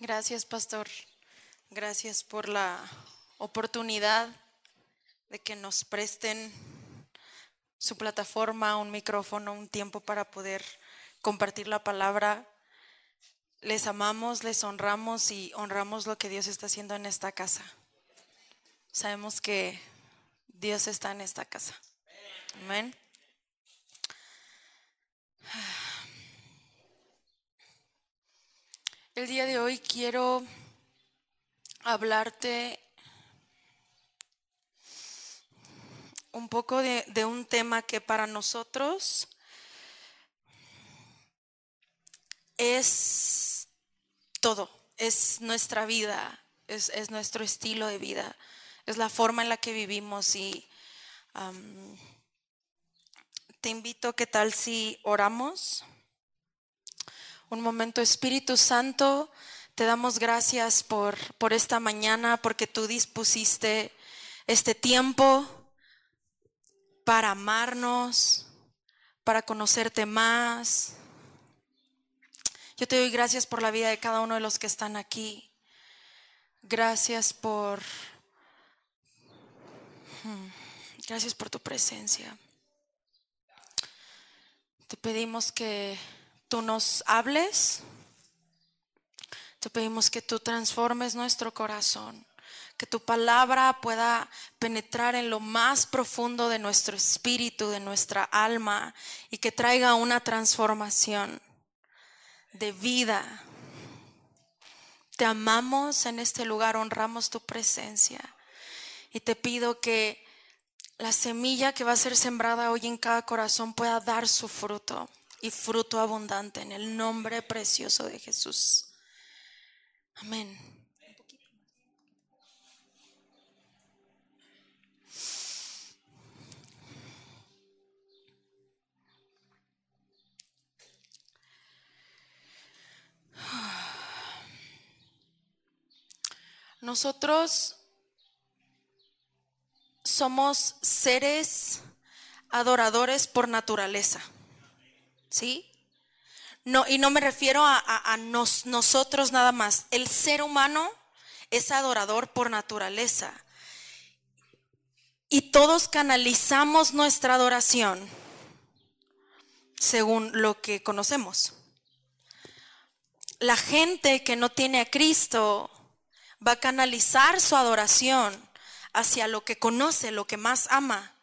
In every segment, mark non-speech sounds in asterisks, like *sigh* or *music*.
Gracias, pastor. Gracias por la oportunidad de que nos presten su plataforma, un micrófono, un tiempo para poder compartir la palabra. Les amamos, les honramos y honramos lo que Dios está haciendo en esta casa. Sabemos que Dios está en esta casa. Amén. El día de hoy quiero hablarte un poco de, un tema que para nosotros es todo, es nuestra vida, es, es nuestro estilo de vida, es la forma en la que vivimos y te invito, ¿qué tal si oramos? Un momento, Espíritu Santo, te damos gracias por, por esta mañana, porque tú dispusiste este tiempo para amarnos, para conocerte más. Yo te doy gracias por la vida de cada uno de los que están aquí. Gracias por... Hmm, gracias por tu presencia. Te pedimos que tú nos hables. Te pedimos que tú transformes nuestro corazón que tu palabra pueda penetrar en lo más profundo de nuestro espíritu, de nuestra alma, y que traiga una transformación de vida. Te amamos en este lugar, honramos tu presencia, y te pido que la semilla que va a ser sembrada hoy en cada corazón pueda dar su fruto y fruto abundante en el nombre precioso de Jesús. Amén. Nosotros somos seres adoradores por naturaleza. ¿Sí? No, y no me refiero a, nosotros nada más. El ser humano es adorador por naturaleza. Y todos canalizamos nuestra adoración según lo que conocemos. La gente que no tiene a Cristo va a canalizar su adoración hacia lo que conoce, lo que más ama.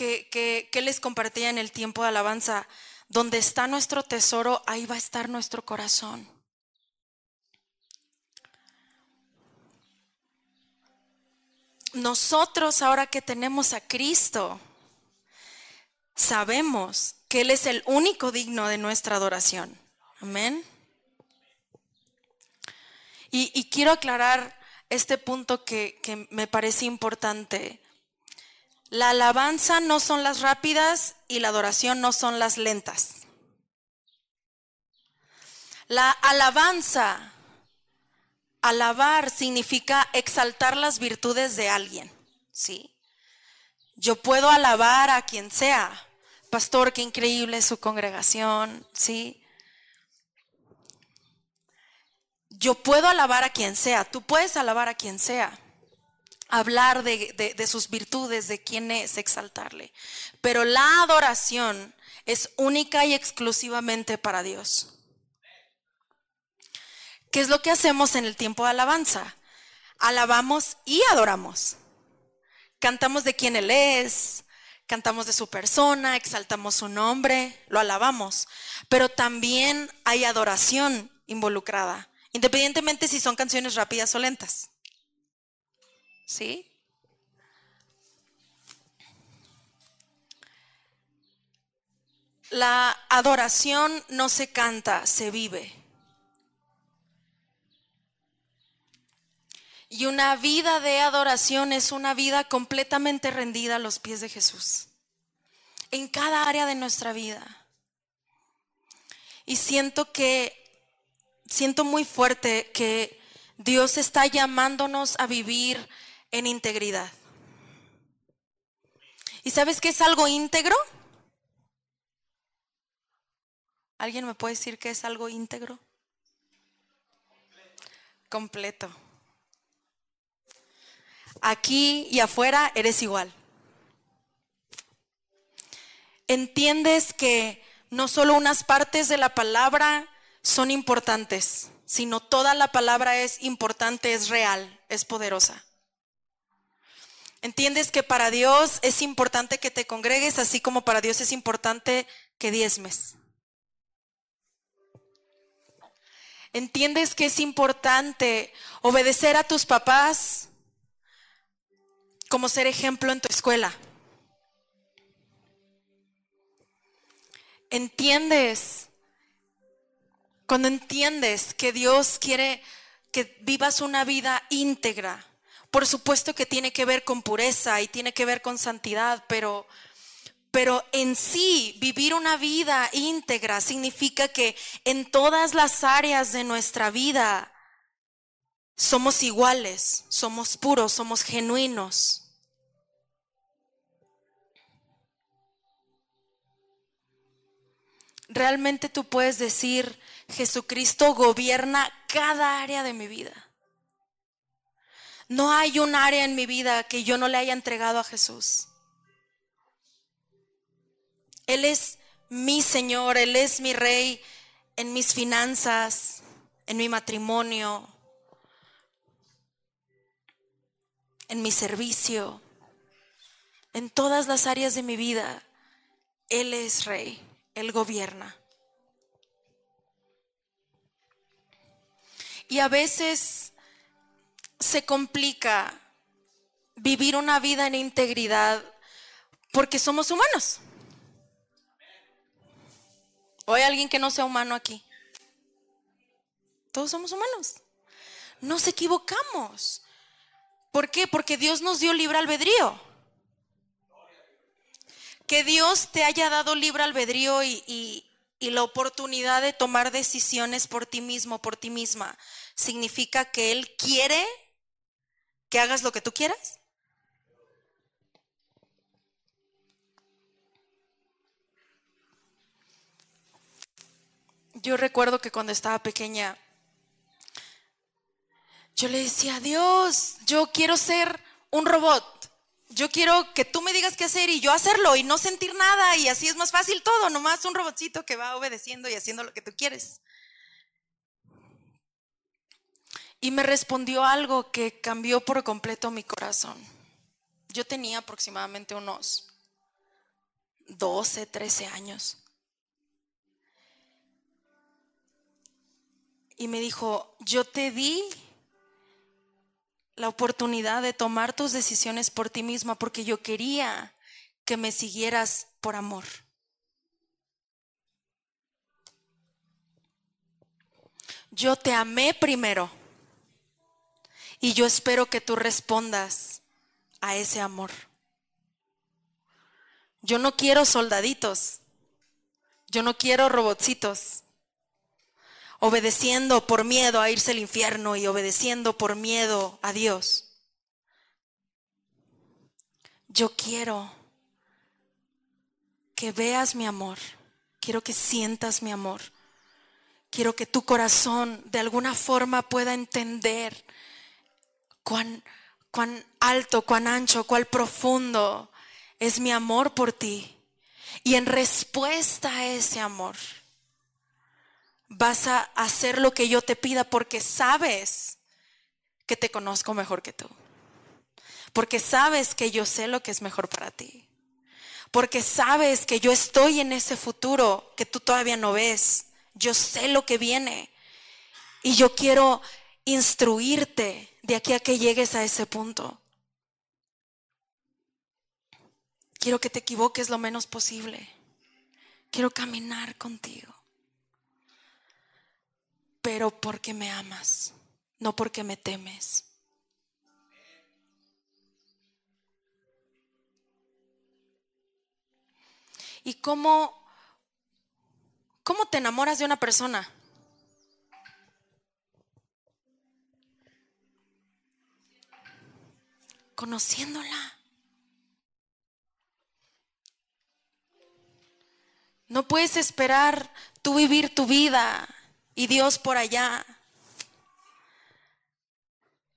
Que, les compartía en el tiempo de alabanza, donde está nuestro tesoro, ahí va a estar nuestro corazón. Nosotros ahora que tenemos a Cristo, sabemos que Él es el único digno de nuestra adoración. Amén. Y, quiero aclarar este punto que me parece importante. La alabanza no son las rápidas y la adoración no son las lentas. La alabanza, alabar significa exaltar las virtudes de alguien, ¿sí? Yo puedo alabar a quien sea. Pastor, qué increíble su congregación, ¿sí? yo puedo alabar a quien sea, tú puedes alabar a quien sea, hablar de, sus virtudes, de quién es, exaltarle. Pero la adoración es única y exclusivamente para Dios. ¿Qué es lo que hacemos en el tiempo de alabanza? Alabamos y adoramos. Cantamos de quién Él es, cantamos de su persona, exaltamos su nombre, lo alabamos. Pero también hay adoración involucrada. Independientemente si son canciones rápidas o lentas. ¿Sí? La adoración no se canta, se vive. Y una vida de adoración es una vida completamente rendida a los pies de Jesús. En cada área de nuestra vida. Y siento que siento muy fuerte que Dios está llamándonos a vivir en integridad. ¿Y sabes qué es algo íntegro? ¿Alguien me puede decir qué es algo íntegro? completo. Aquí y afuera eres igual. Entiendes que no solo unas partes de la palabra son importantes, sino toda la palabra es importante, es real, es poderosa. Entiendes que para Dios es importante que te congregues, así como para Dios es importante que diezmes. Entiendes que es importante obedecer a tus papás como ser ejemplo en tu escuela. Entiendes, cuando entiendes que Dios quiere que vivas una vida íntegra, por supuesto que tiene que ver con pureza y tiene que ver con santidad, pero, pero en sí vivir una vida íntegra significa que en todas las áreas de nuestra vida somos iguales, somos puros, somos genuinos. Realmente tú puedes decir, Jesucristo gobierna cada área de mi vida. No hay un área en mi vida que yo no le haya entregado a Jesús. Él es mi Señor, Él es mi Rey en mis finanzas, en mi matrimonio, en mi servicio, en todas las áreas de mi vida. Él es Rey, Él gobierna. Y a veces se complica vivir una vida en integridad porque somos humanos. ¿O hay alguien que no sea humano aquí? Todos somos humanos. Nos equivocamos. ¿Por qué? Porque Dios nos dio libre albedrío. Que Dios te haya dado libre albedrío y, y, y la oportunidad de tomar decisiones por ti mismo, por ti misma, significa que Él quiere que hagas lo que tú quieras? Yo recuerdo que cuando estaba pequeña, yo le decía, Dios, yo quiero ser un robot. Yo quiero que tú me digas qué hacer y yo hacerlo y no sentir nada y así es más fácil todo, nomás un robotcito que va obedeciendo y haciendo lo que tú quieres. Y me respondió algo que cambió por completo mi corazón. Yo tenía aproximadamente unos 12, 13 años. Y me dijo, yo te di la oportunidad de tomar tus decisiones por ti misma porque yo quería que me siguieras por amor. Yo te amé primero y yo espero que tú respondas a ese amor. Yo no quiero soldaditos. Yo no quiero robotcitos. Obedeciendo por miedo a irse al infierno y obedeciendo por miedo a Dios. Yo quiero que veas mi amor. Quiero que sientas mi amor. Quiero que tu corazón de alguna forma pueda entender cuán, cuán alto, cuán ancho, cuán profundo es mi amor por ti. Y en respuesta a ese amor, vas a hacer lo que yo te pida porque sabes que te conozco mejor que tú. Porque sabes que yo sé lo que es mejor para ti. Porque sabes que yo estoy en ese futuro que tú todavía no ves. Yo sé lo que viene. Y yo quiero instruirte de aquí a que llegues a ese punto. Quiero que te equivoques lo menos posible. Quiero caminar contigo. Pero porque me amas, no porque me temes. ¿Y cómo, cómo te enamoras de una persona? Conociéndola. No puedes esperar tú vivir tu vida y Dios por allá.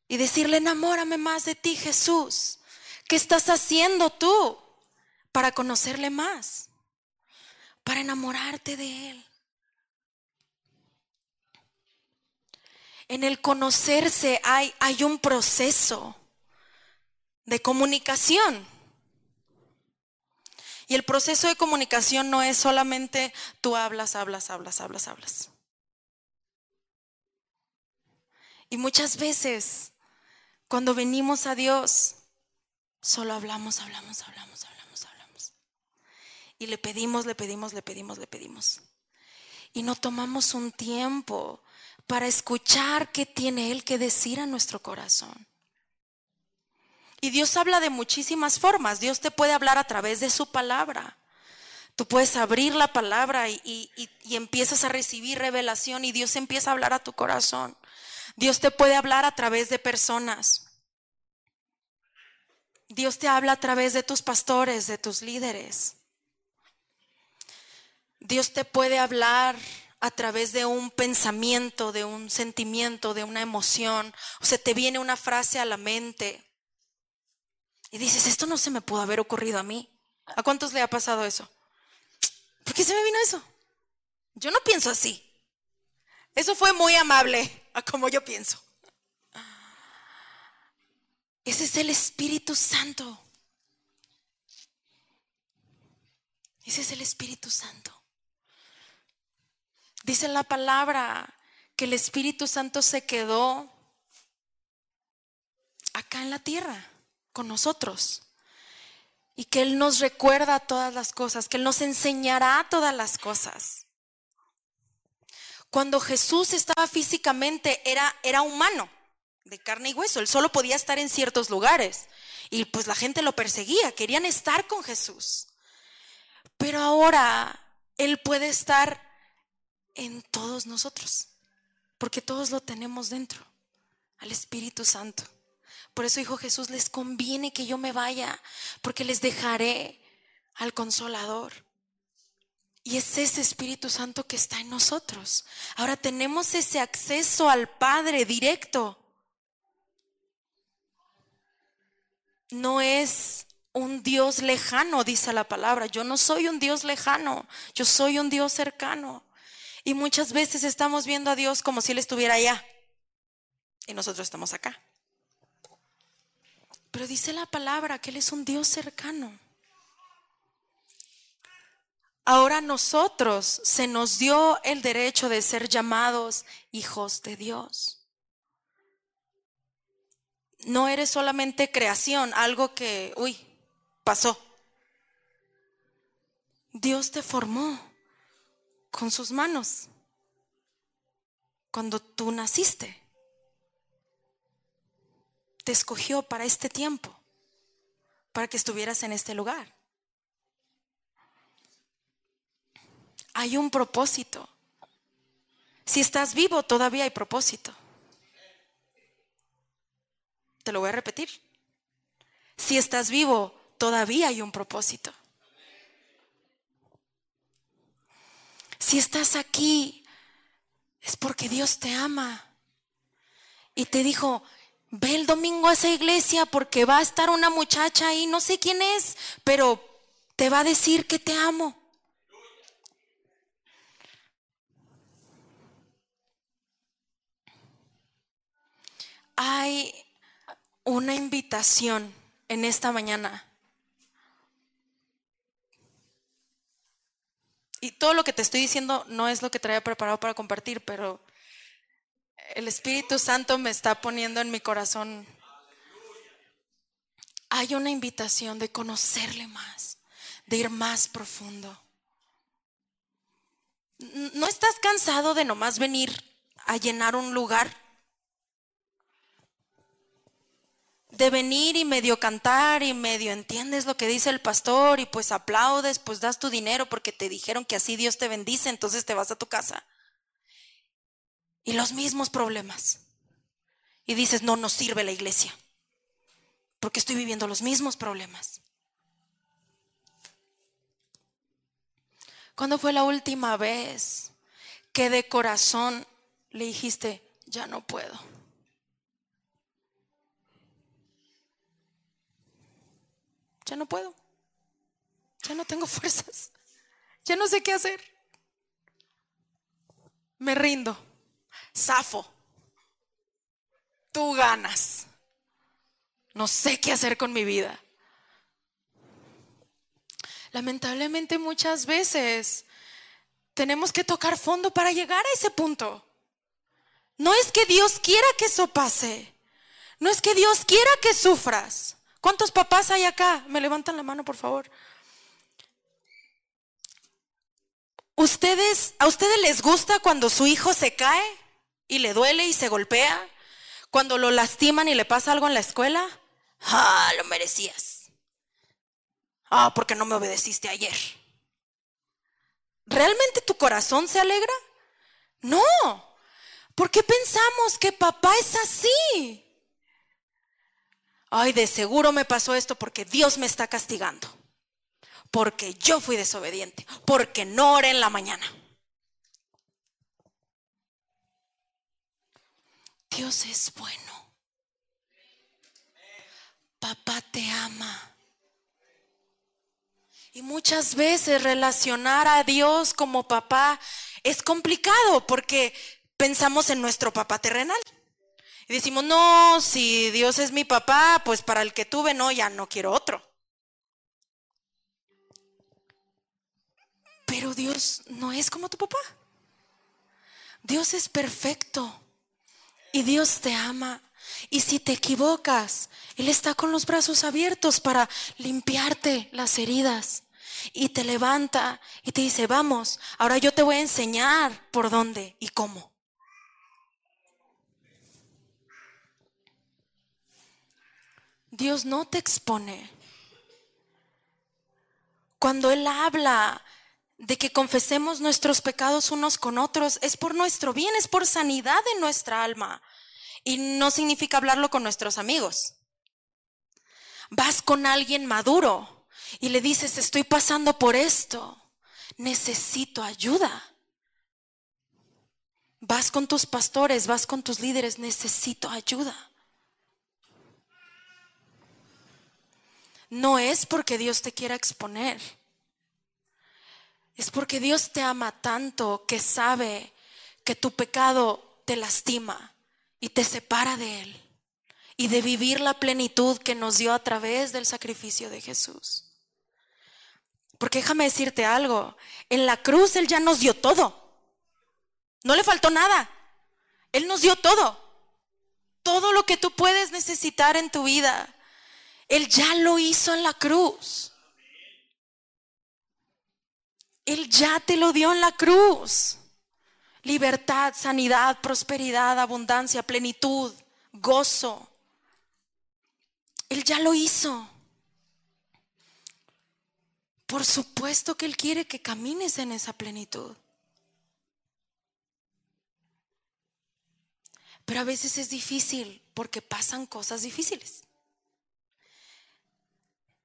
y decirle, enamórame más de ti, Jesús. ¿Qué estás haciendo tú para conocerle más? Para enamorarte de Él. En el conocerse hay, hay un proceso de comunicación. Y el proceso de comunicación no es solamente tú hablas, hablas, hablas, hablas, hablas. Y muchas veces cuando venimos a Dios, solo hablamos, hablamos, hablamos, hablamos, hablamos. Y le pedimos, le pedimos, le pedimos, le pedimos. Y no tomamos un tiempo para escuchar qué tiene Él que decir a nuestro corazón. Y Dios habla de muchísimas formas. Dios te puede hablar a través de su palabra. Tú puedes abrir la palabra y, empiezas a recibir revelación y Dios empieza a hablar a tu corazón. Dios te puede hablar a través de personas. Dios te habla a través de tus pastores, de tus líderes. Dios te puede hablar a través de un pensamiento, de un sentimiento, de una emoción. O sea, te viene una frase a la mente. Y dices, esto no se me pudo haber ocurrido a mí. ¿A cuántos le ha pasado eso? ¿Por qué se me vino eso? Yo no pienso así. Eso fue muy amable a como yo pienso. Ese es el Espíritu Santo. Ese es el Espíritu Santo. Dice la palabra que el Espíritu Santo se quedó acá en la tierra con nosotros. Y que Él nos recuerda todas las cosas, que Él nos enseñará todas las cosas. Cuando Jesús estaba físicamente, era, era humano, de carne y hueso. Él solo podía estar en ciertos lugares. Y pues la gente lo perseguía, querían estar con Jesús. Pero ahora Él puede estar en todos nosotros, porque todos lo tenemos dentro, al Espíritu Santo. Por eso dijo Jesús, les conviene que yo me vaya, porque les dejaré al consolador. Y es ese Espíritu Santo que está en nosotros. Ahora tenemos ese acceso al Padre directo. No es un Dios lejano, dice la palabra. Yo no soy un Dios lejano, yo soy un Dios cercano. Y muchas veces estamos viendo a Dios como si Él estuviera allá. Y nosotros estamos acá. Pero dice la palabra que Él es un Dios cercano. Ahora nosotros se nos dio el derecho de ser llamados hijos de Dios. No eres solamente creación, algo que, uy, pasó. Dios te formó con sus manos cuando tú naciste te escogió para este tiempo, para que estuvieras en este lugar. Hay un propósito. Si estás vivo, todavía hay propósito. Te lo voy a repetir. Si estás vivo, todavía hay un propósito. Si estás aquí, es porque Dios te ama. Y te dijo, Ve el domingo a esa iglesia porque va a estar una muchacha ahí, no sé quién es, pero te va a decir que te amo. Hay una invitación en esta mañana. Y todo lo que te estoy diciendo no es lo que traía preparado para compartir, pero el Espíritu Santo me está poniendo en mi corazón. Hay una invitación de conocerle más, de ir más profundo. ¿No estás cansado de nomás venir a llenar un lugar? De venir y medio cantar y medio entiendes lo que dice el pastor y pues aplaudes, pues das tu dinero porque te dijeron que así Dios te bendice, entonces te vas a tu casa y los mismos problemas. Y dices, no nos sirve la iglesia, porque estoy viviendo los mismos problemas. ¿Cuándo fue la última vez que de corazón le dijiste, ya no puedo? Ya no puedo. Ya no tengo *laughs* fuerzas. Ya no sé qué hacer. Me rindo zafo, tú ganas, no sé qué hacer con mi vida. Lamentablemente muchas veces tenemos que tocar fondo para llegar a ese punto. No es que Dios quiera que eso pase. No es que Dios quiera que sufras. ¿Cuántos papás hay acá? Me levantan la mano, por favor. ¿Ustedes, ¿A ustedes les gusta cuando su hijo se cae y le duele y se golpea? Cuando lo lastiman y le pasa algo en la escuela? Ah, lo merecías. Ah, porque no me obedeciste ayer. ¿Realmente tu corazón se alegra? No. ¿Por qué pensamos que papá es así? Ay, de seguro me pasó esto porque Dios me está castigando. Porque yo fui desobediente. Porque no oré en la mañana. Dios es bueno. Papá te ama. Y muchas veces relacionar a Dios como papá es complicado porque pensamos en nuestro papá terrenal. Y decimos, no, si Dios es mi papá, pues para el que tuve, no, ya no quiero otro. Pero Dios no es como tu papá. Dios es perfecto y Dios te ama. Y si te equivocas, Él está con los brazos abiertos para limpiarte las heridas. Y te levanta y te dice, vamos, ahora yo te voy a enseñar por dónde y cómo. Dios no te expone. Cuando Él habla de que confesemos nuestros pecados unos con otros, es por nuestro bien, es por sanidad de nuestra alma. Y no significa hablarlo con nuestros amigos. Vas con alguien maduro y le dices, estoy pasando por esto, necesito ayuda. Vas con tus pastores, vas con tus líderes, necesito ayuda. No es porque Dios te quiera exponer. Es porque Dios te ama tanto que sabe que tu pecado te lastima y te separa de Él y de vivir la plenitud que nos dio a través del sacrificio de Jesús. Porque déjame decirte algo, en la cruz Él ya nos dio todo. No le faltó nada. Él nos dio todo. Todo lo que tú puedes necesitar en tu vida. Él ya lo hizo en la cruz. Él ya te lo dio en la cruz libertad, sanidad, prosperidad, abundancia, plenitud, gozo. Él ya lo hizo. Por supuesto que Él quiere que camines en esa plenitud. Pero a veces es difícil porque pasan cosas difíciles.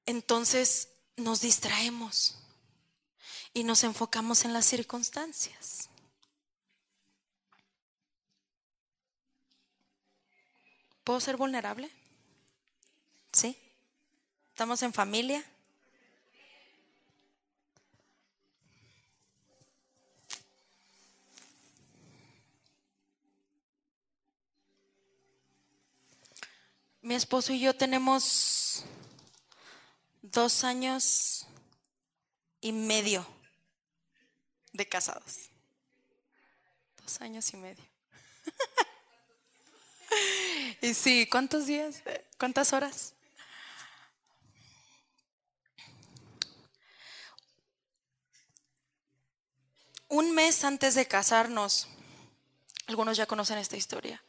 Entonces nos distraemos y nos enfocamos en las circunstancias. ¿Puedo ser vulnerable? ¿Sí? ¿Estamos en familia? Mi esposo y yo tenemos dos años y medio de casados. Dos años y medio. *laughs* Y sí, ¿cuántos días? ¿Cuántas horas? Un mes antes de casarnos, algunos ya conocen esta historia.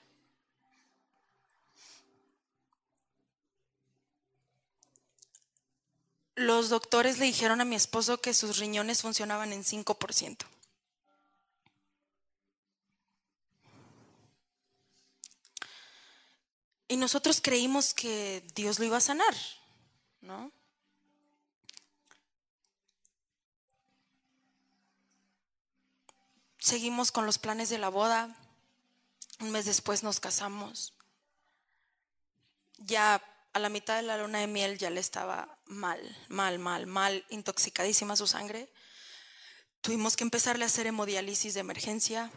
Los doctores le dijeron a mi esposo que sus riñones funcionaban en 5%. Y nosotros creímos que Dios lo iba a sanar, ¿no? Seguimos con los planes de la boda. Un mes después nos casamos. Ya a la mitad de la luna de miel ya le estaba mal, mal, mal, mal, intoxicadísima su sangre. Tuvimos que empezarle a hacer hemodiálisis de emergencia.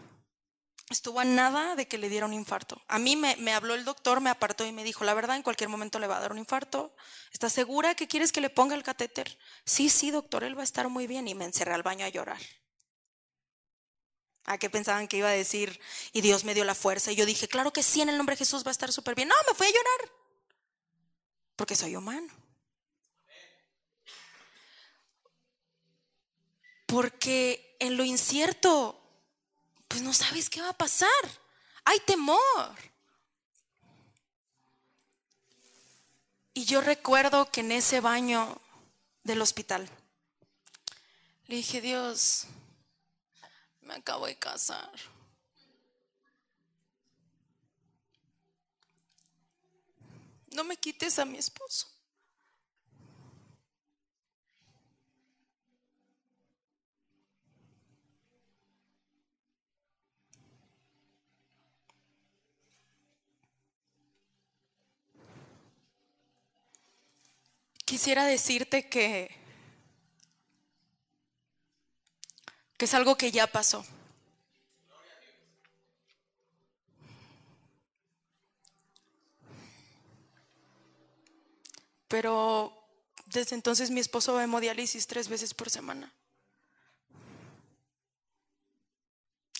Estuvo a nada de que le diera un infarto. A mí me, me, habló el doctor, me apartó y me dijo, la verdad, en cualquier momento le va a dar un infarto. ¿Estás segura que quieres que le ponga el catéter? Sí, sí, doctor, él va a estar muy bien. Y me encerré al baño a llorar. ¿A qué pensaban que iba a decir? Y Dios me dio la fuerza. Y yo dije, claro que sí, en el nombre de Jesús va a estar súper bien. No, me fui a llorar. Porque soy humano. Porque en lo incierto, pues no sabes qué va a pasar. Hay temor. Y yo recuerdo que en ese baño del hospital le dije, Dios, me acabo de casar. No me quites a mi esposo. Quisiera decirte que que es algo que ya pasó. Pero desde entonces mi esposo va a hemodiálisis tres veces por semana.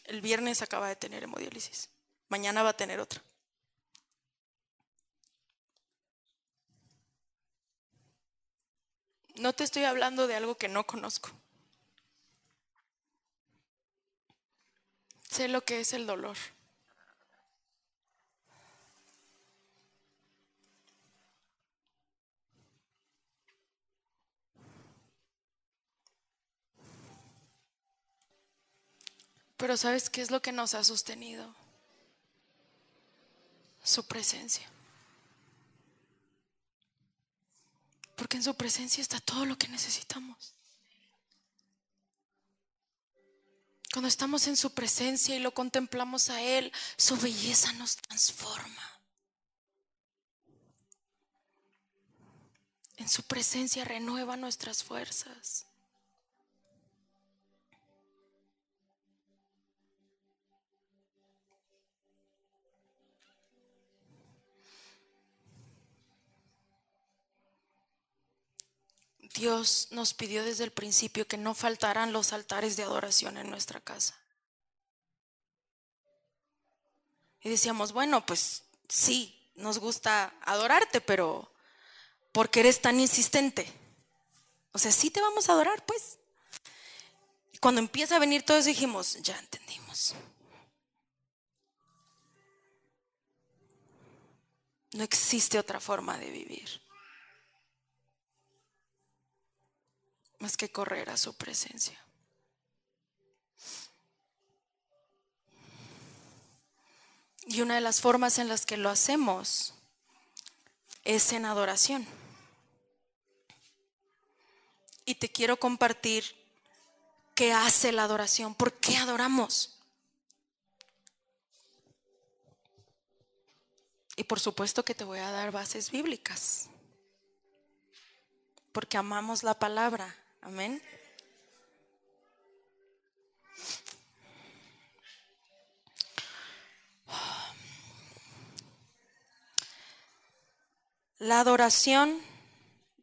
El viernes acaba de tener hemodiálisis. Mañana va a tener otra. No te estoy hablando de algo que no conozco. Sé lo que es el dolor. Pero ¿sabes qué es lo que nos ha sostenido? Su presencia. Porque en su presencia está todo lo que necesitamos. Cuando estamos en su presencia y lo contemplamos a Él, su belleza nos transforma. En su presencia renueva nuestras fuerzas. Dios nos pidió desde el principio que no faltaran los altares de adoración en nuestra casa. Y decíamos, bueno, pues sí, nos gusta adorarte, pero ¿por qué eres tan insistente? O sea, sí te vamos a adorar, pues. Y cuando empieza a venir todos dijimos, ya entendimos. No existe otra forma de vivir. Más que correr a su presencia. Y una de las formas en las que lo hacemos es en adoración. Y te quiero compartir qué hace la adoración, por qué adoramos. Y por supuesto que te voy a dar bases bíblicas, porque amamos la palabra Amén. La adoración,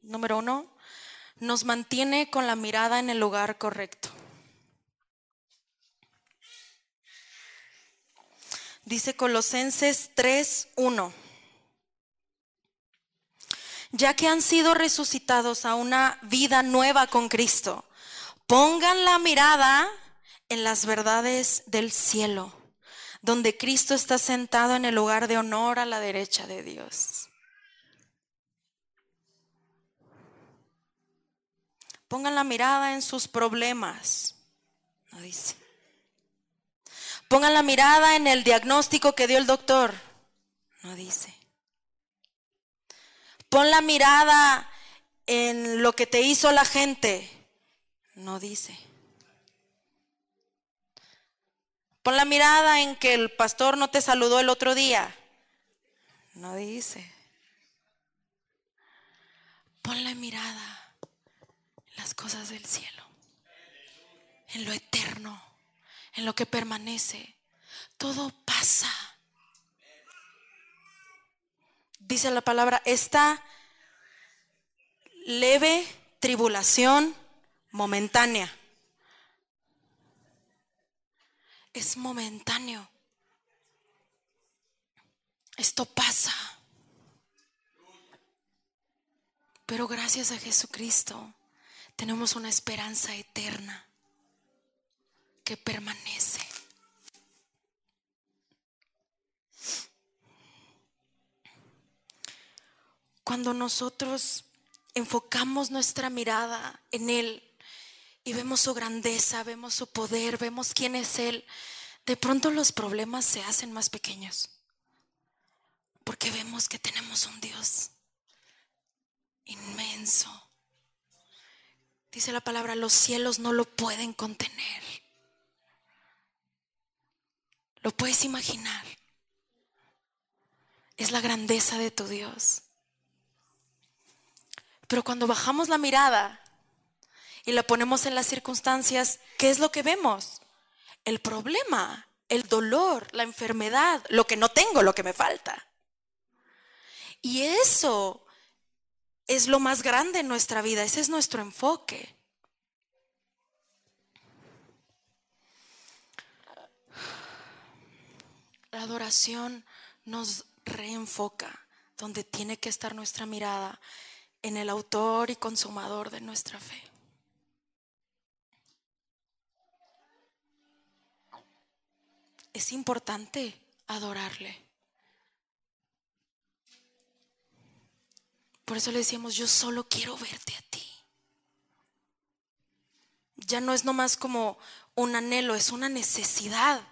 número uno, nos mantiene con la mirada en el lugar correcto. Dice Colosenses 3.1 ya que han sido resucitados a una vida nueva con Cristo, pongan la mirada en las verdades del cielo, donde Cristo está sentado en el lugar de honor a la derecha de Dios. Pongan la mirada en sus problemas, no dice. Pongan la mirada en el diagnóstico que dio el doctor, no dice. Pon la mirada en lo que te hizo la gente. No dice. Pon la mirada en que el pastor no te saludó el otro día. No dice. Pon la mirada en las cosas del cielo, en lo eterno, en lo que permanece. Todo pasa. Dice la palabra, esta leve tribulación momentánea. Es momentáneo. Esto pasa. Pero gracias a Jesucristo tenemos una esperanza eterna que permanece. Cuando nosotros enfocamos nuestra mirada en Él y vemos su grandeza, vemos su poder, vemos quién es Él, de pronto los problemas se hacen más pequeños. Porque vemos que tenemos un Dios inmenso. Dice la palabra, los cielos no lo pueden contener. ¿Lo puedes imaginar? Es la grandeza de tu Dios. Pero cuando bajamos la mirada y la ponemos en las circunstancias, ¿qué es lo que vemos? El problema, el dolor, la enfermedad, lo que no tengo, lo que me falta. Y eso es lo más grande en nuestra vida, ese es nuestro enfoque. La adoración nos reenfoca donde tiene que estar nuestra mirada en el autor y consumador de nuestra fe. Es importante adorarle. Por eso le decíamos, yo solo quiero verte a ti. Ya no es nomás como un anhelo, es una necesidad.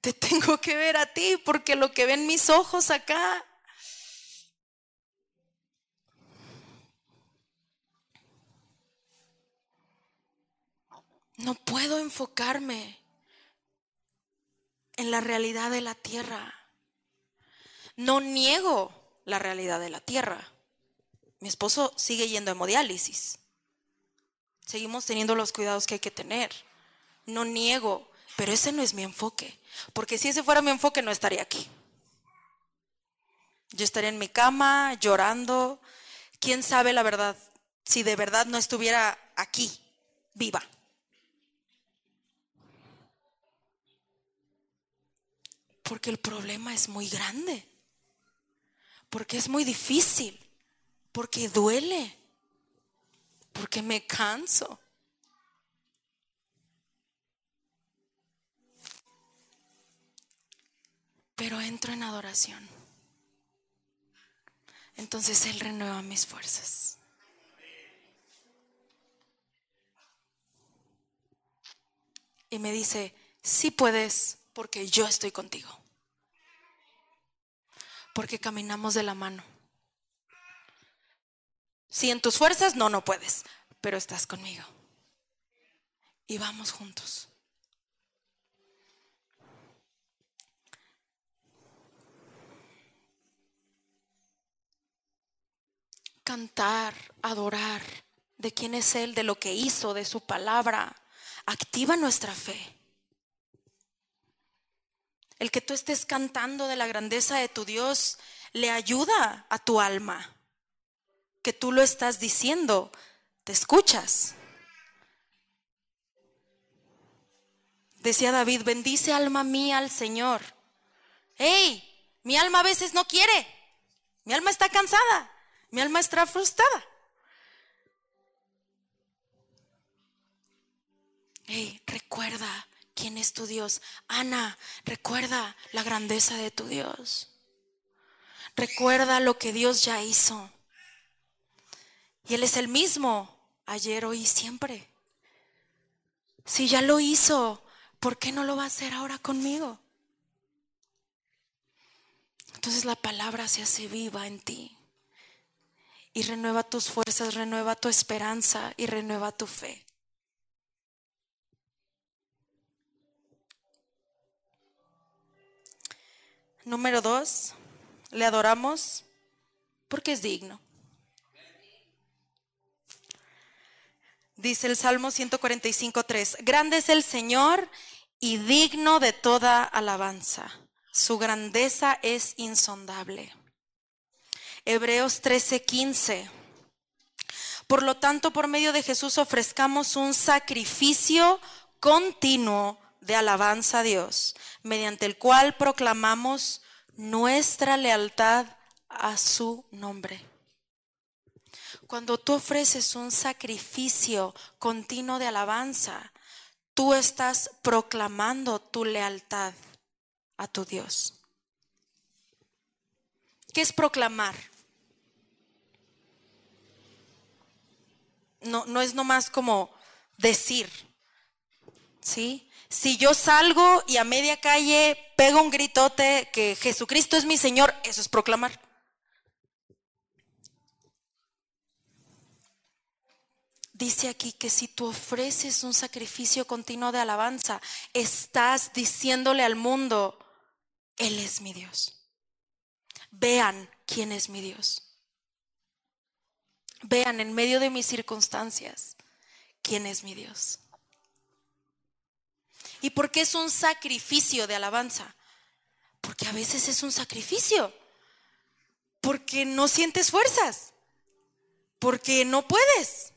Te tengo que ver a ti porque lo que ven mis ojos acá No puedo enfocarme en la realidad de la tierra. No niego la realidad de la tierra. Mi esposo sigue yendo a hemodiálisis. Seguimos teniendo los cuidados que hay que tener. No niego, pero ese no es mi enfoque. Porque si ese fuera mi enfoque, no estaría aquí. Yo estaría en mi cama llorando. ¿Quién sabe la verdad? Si de verdad no estuviera aquí, viva. Porque el problema es muy grande. Porque es muy difícil. Porque duele. Porque me canso. Pero entro en adoración. Entonces Él renueva mis fuerzas. Y me dice, sí puedes porque yo estoy contigo. Porque caminamos de la mano. Si en tus fuerzas no, no puedes, pero estás conmigo. Y vamos juntos. Cantar, adorar de quién es Él, de lo que hizo, de su palabra, activa nuestra fe. El que tú estés cantando de la grandeza de tu Dios le ayuda a tu alma. Que tú lo estás diciendo, te escuchas. Decía David, bendice alma mía al Señor. Hey, mi alma a veces no quiere. Mi alma está cansada. Mi alma está frustrada. Hey, recuerda quién es tu Dios. Ana, recuerda la grandeza de tu Dios. Recuerda lo que Dios ya hizo. Y Él es el mismo ayer, hoy y siempre. Si ya lo hizo, ¿por qué no lo va a hacer ahora conmigo? Entonces la palabra se hace viva en ti y renueva tus fuerzas, renueva tu esperanza y renueva tu fe. Número dos, le adoramos porque es digno. Dice el Salmo 145.3, grande es el Señor y digno de toda alabanza. Su grandeza es insondable. Hebreos 13.15. Por lo tanto, por medio de Jesús ofrezcamos un sacrificio continuo de alabanza a Dios, mediante el cual proclamamos nuestra lealtad a su nombre. Cuando tú ofreces un sacrificio continuo de alabanza, tú estás proclamando tu lealtad a tu Dios. ¿Qué es proclamar? No, no es nomás como decir, ¿sí? Si yo salgo y a media calle pego un gritote que Jesucristo es mi Señor, eso es proclamar. Dice aquí que si tú ofreces un sacrificio continuo de alabanza, estás diciéndole al mundo, Él es mi Dios. Vean quién es mi Dios. Vean en medio de mis circunstancias quién es mi Dios. ¿Y por qué es un sacrificio de alabanza? Porque a veces es un sacrificio. Porque no sientes fuerzas. Porque no puedes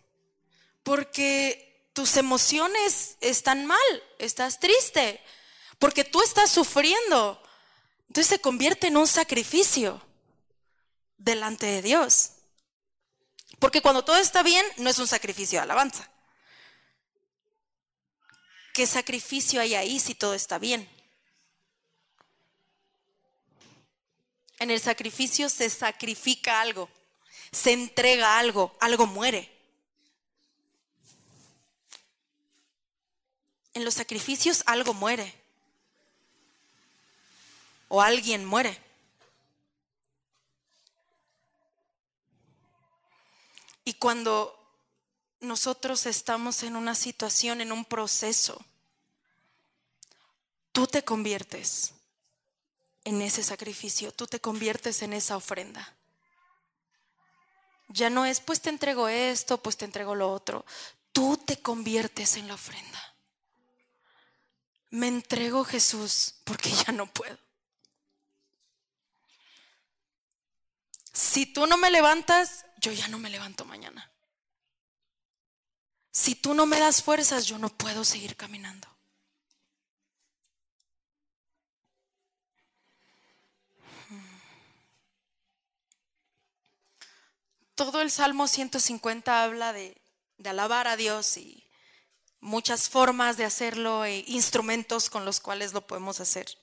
porque tus emociones están mal, estás triste, porque tú estás sufriendo. Entonces se convierte en un sacrificio delante de Dios. Porque cuando todo está bien, no es un sacrificio de alabanza. ¿Qué sacrificio hay ahí si todo está bien? En el sacrificio se sacrifica algo, se entrega algo, algo muere. en los sacrificios algo muere. O alguien muere. Y cuando nosotros estamos en una situación, en un proceso, tú te conviertes en ese sacrificio, tú te conviertes en esa ofrenda. Ya no es, pues te entrego esto, pues te entrego lo otro. Tú te conviertes en la ofrenda me entrego Jesús porque ya no puedo. Si tú no me levantas, yo ya no me levanto mañana. Si tú no me das fuerzas, yo no puedo seguir caminando. Todo el Salmo 150 habla de, de alabar a Dios y muchas formas de hacerlo e instrumentos con los cuales lo podemos hacer.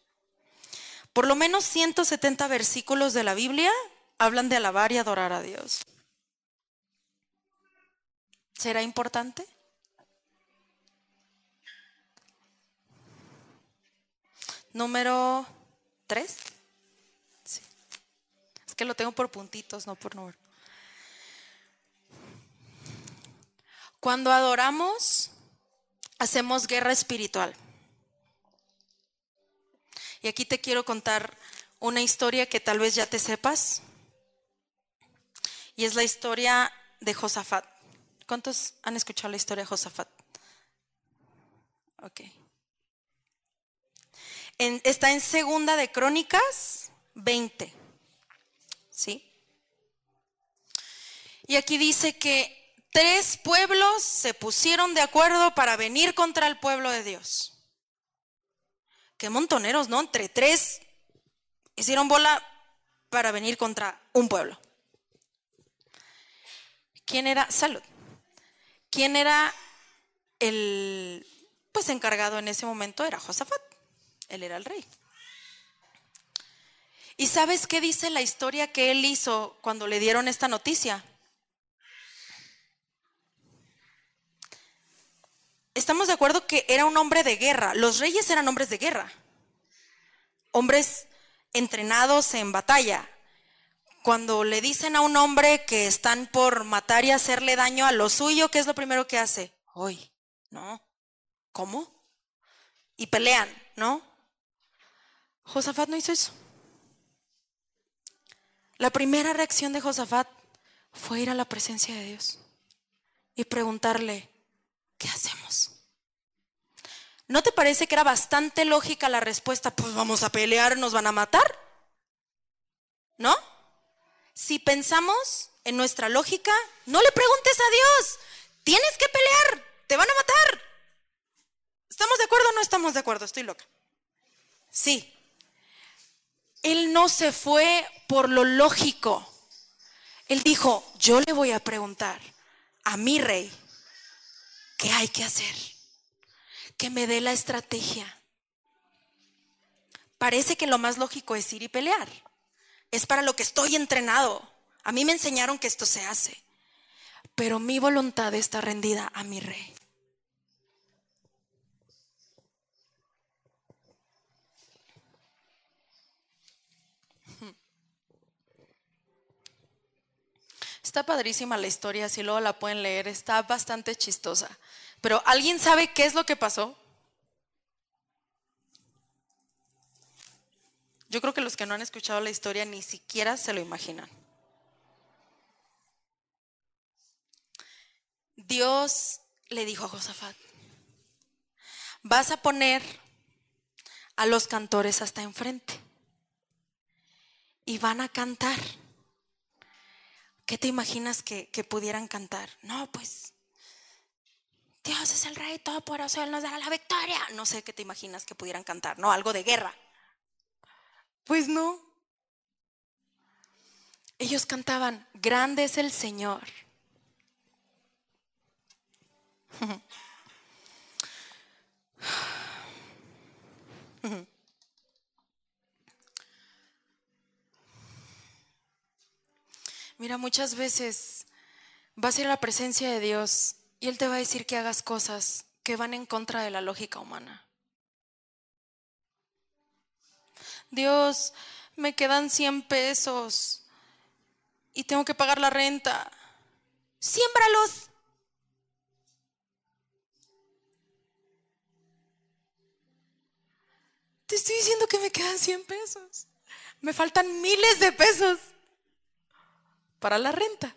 Por lo menos 170 versículos de la Biblia hablan de alabar y adorar a Dios. ¿Será importante? Número 3. Es que lo tengo por puntitos, no por número. Cuando adoramos, hacemos guerra espiritual. Y aquí te quiero contar una historia que tal vez ya te sepas. Y es la historia de Josafat. ¿Cuántos han escuchado la historia de Josafat? Ok. está en Segunda de Crónicas 20. ¿Sí? Y aquí dice que tres pueblos se pusieron de acuerdo para venir contra el pueblo de Dios. Qué montoneros, ¿no? Entre tres hicieron bola para venir contra un pueblo. ¿Quién era? Salud. ¿Quién era el pues encargado en ese momento? Era Josafat. Él era el rey. ¿Y sabes qué dice la historia que él hizo cuando le dieron esta noticia? estamos de acuerdo que era un hombre de guerra. Los reyes eran hombres de guerra. Hombres entrenados en batalla. Cuando le dicen a un hombre que están por matar y hacerle daño a lo suyo, ¿qué es lo primero que hace? Hoy, ¿no? ¿Cómo? Y pelean, ¿no? Josafat no hizo eso. La primera reacción de Josafat fue ir a la presencia de Dios y preguntarle, ¿qué hacemos? ¿No te parece que era bastante lógica la respuesta? Pues vamos a pelear, nos van a matar. ¿No? Si pensamos en nuestra lógica, no le preguntes a Dios. Tienes que pelear, te van a matar. ¿Estamos de acuerdo o no estamos de acuerdo? Estoy loca. Sí. Él no se fue por lo lógico. Él dijo, yo le voy a preguntar a mi rey qué hay que hacer. Que me dé la estrategia. Parece que lo más lógico es ir y pelear. Es para lo que estoy entrenado. A mí me enseñaron que esto se hace. Pero mi voluntad está rendida a mi rey. Está padrísima la historia, si luego la pueden leer, está bastante chistosa. Pero ¿alguien sabe qué es lo que pasó? Yo creo que los que no han escuchado la historia ni siquiera se lo imaginan. Dios le dijo a Josafat, vas a poner a los cantores hasta enfrente y van a cantar. ¿Qué te imaginas que, pudieran cantar? No, pues Dios es el rey todopoderoso, Él nos dará la victoria. No sé qué te imaginas que pudieran cantar, ¿no? Algo de guerra. Pues no. Ellos cantaban, grande es el Señor. Mira, muchas veces vas a ir a la presencia de Dios y Él te va a decir que hagas cosas que van en contra de la lógica humana. Dios, me quedan 100 pesos y tengo que pagar la renta. Siémbralos. Te estoy diciendo que me quedan 100 pesos. Me faltan miles de pesos para la renta.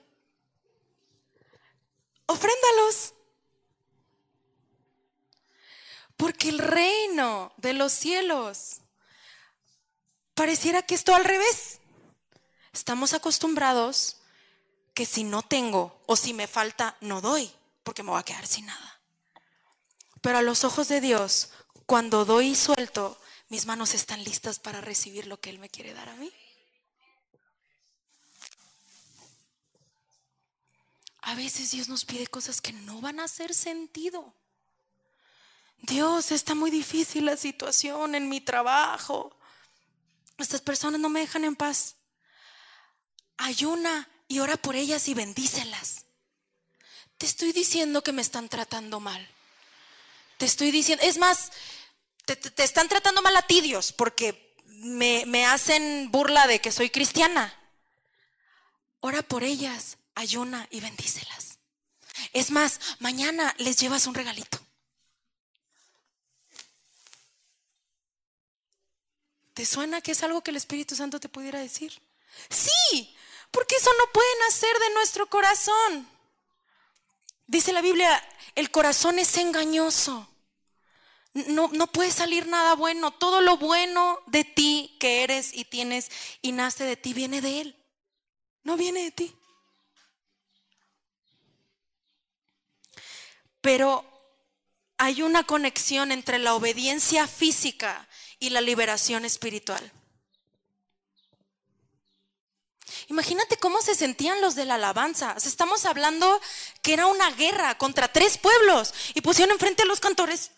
Ofréndalos. Porque el reino de los cielos pareciera que esto al revés. Estamos acostumbrados que si no tengo o si me falta, no doy, porque me voy a quedar sin nada. Pero a los ojos de Dios, cuando doy y suelto, mis manos están listas para recibir lo que Él me quiere dar a mí. A veces Dios nos pide cosas que no van a hacer sentido. Dios, está muy difícil la situación en mi trabajo. Estas personas no me dejan en paz. Ayuna y ora por ellas y bendícelas. Te estoy diciendo que me están tratando mal. Te estoy diciendo, es más, te, están tratando mal a ti, Dios, porque me, me hacen burla de que soy cristiana. Ora por ellas, ayuna y bendícelas. Es más, mañana les llevas un regalito. ¿Te suena que es algo que el Espíritu Santo te pudiera decir? Sí, porque eso no puede nacer de nuestro corazón. Dice la Biblia, el corazón es engañoso. No, no puede salir nada bueno. Todo lo bueno de ti que eres y tienes y nace de ti viene de Él. No viene de ti. Pero hay una conexión entre la obediencia física y la liberación espiritual. Imagínate cómo se sentían los de la alabanza. estamos hablando que era una guerra contra tres pueblos y pusieron enfrente a los cantores.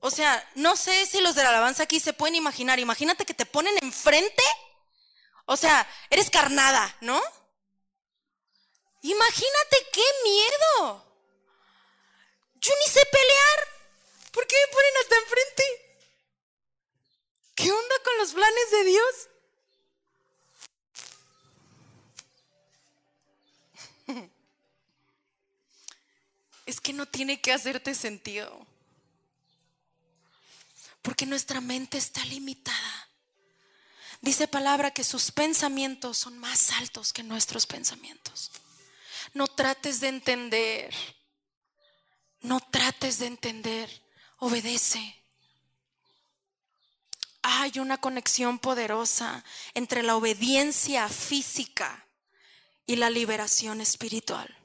O sea, no sé si los de la alabanza aquí se pueden imaginar. Imagínate que te ponen enfrente. O sea, eres carnada, ¿no? Imagínate qué miedo. Yo ni sé pelear. ¿Por qué me ponen hasta enfrente? ¿Qué onda con los planes de Dios? *laughs* Es que no tiene que hacerte sentido. Porque nuestra mente está limitada. Dice palabra que sus pensamientos son más altos que nuestros pensamientos. No trates de entender. No trates de entender. Obedece. Hay una conexión poderosa entre la obediencia física y la liberación espiritual.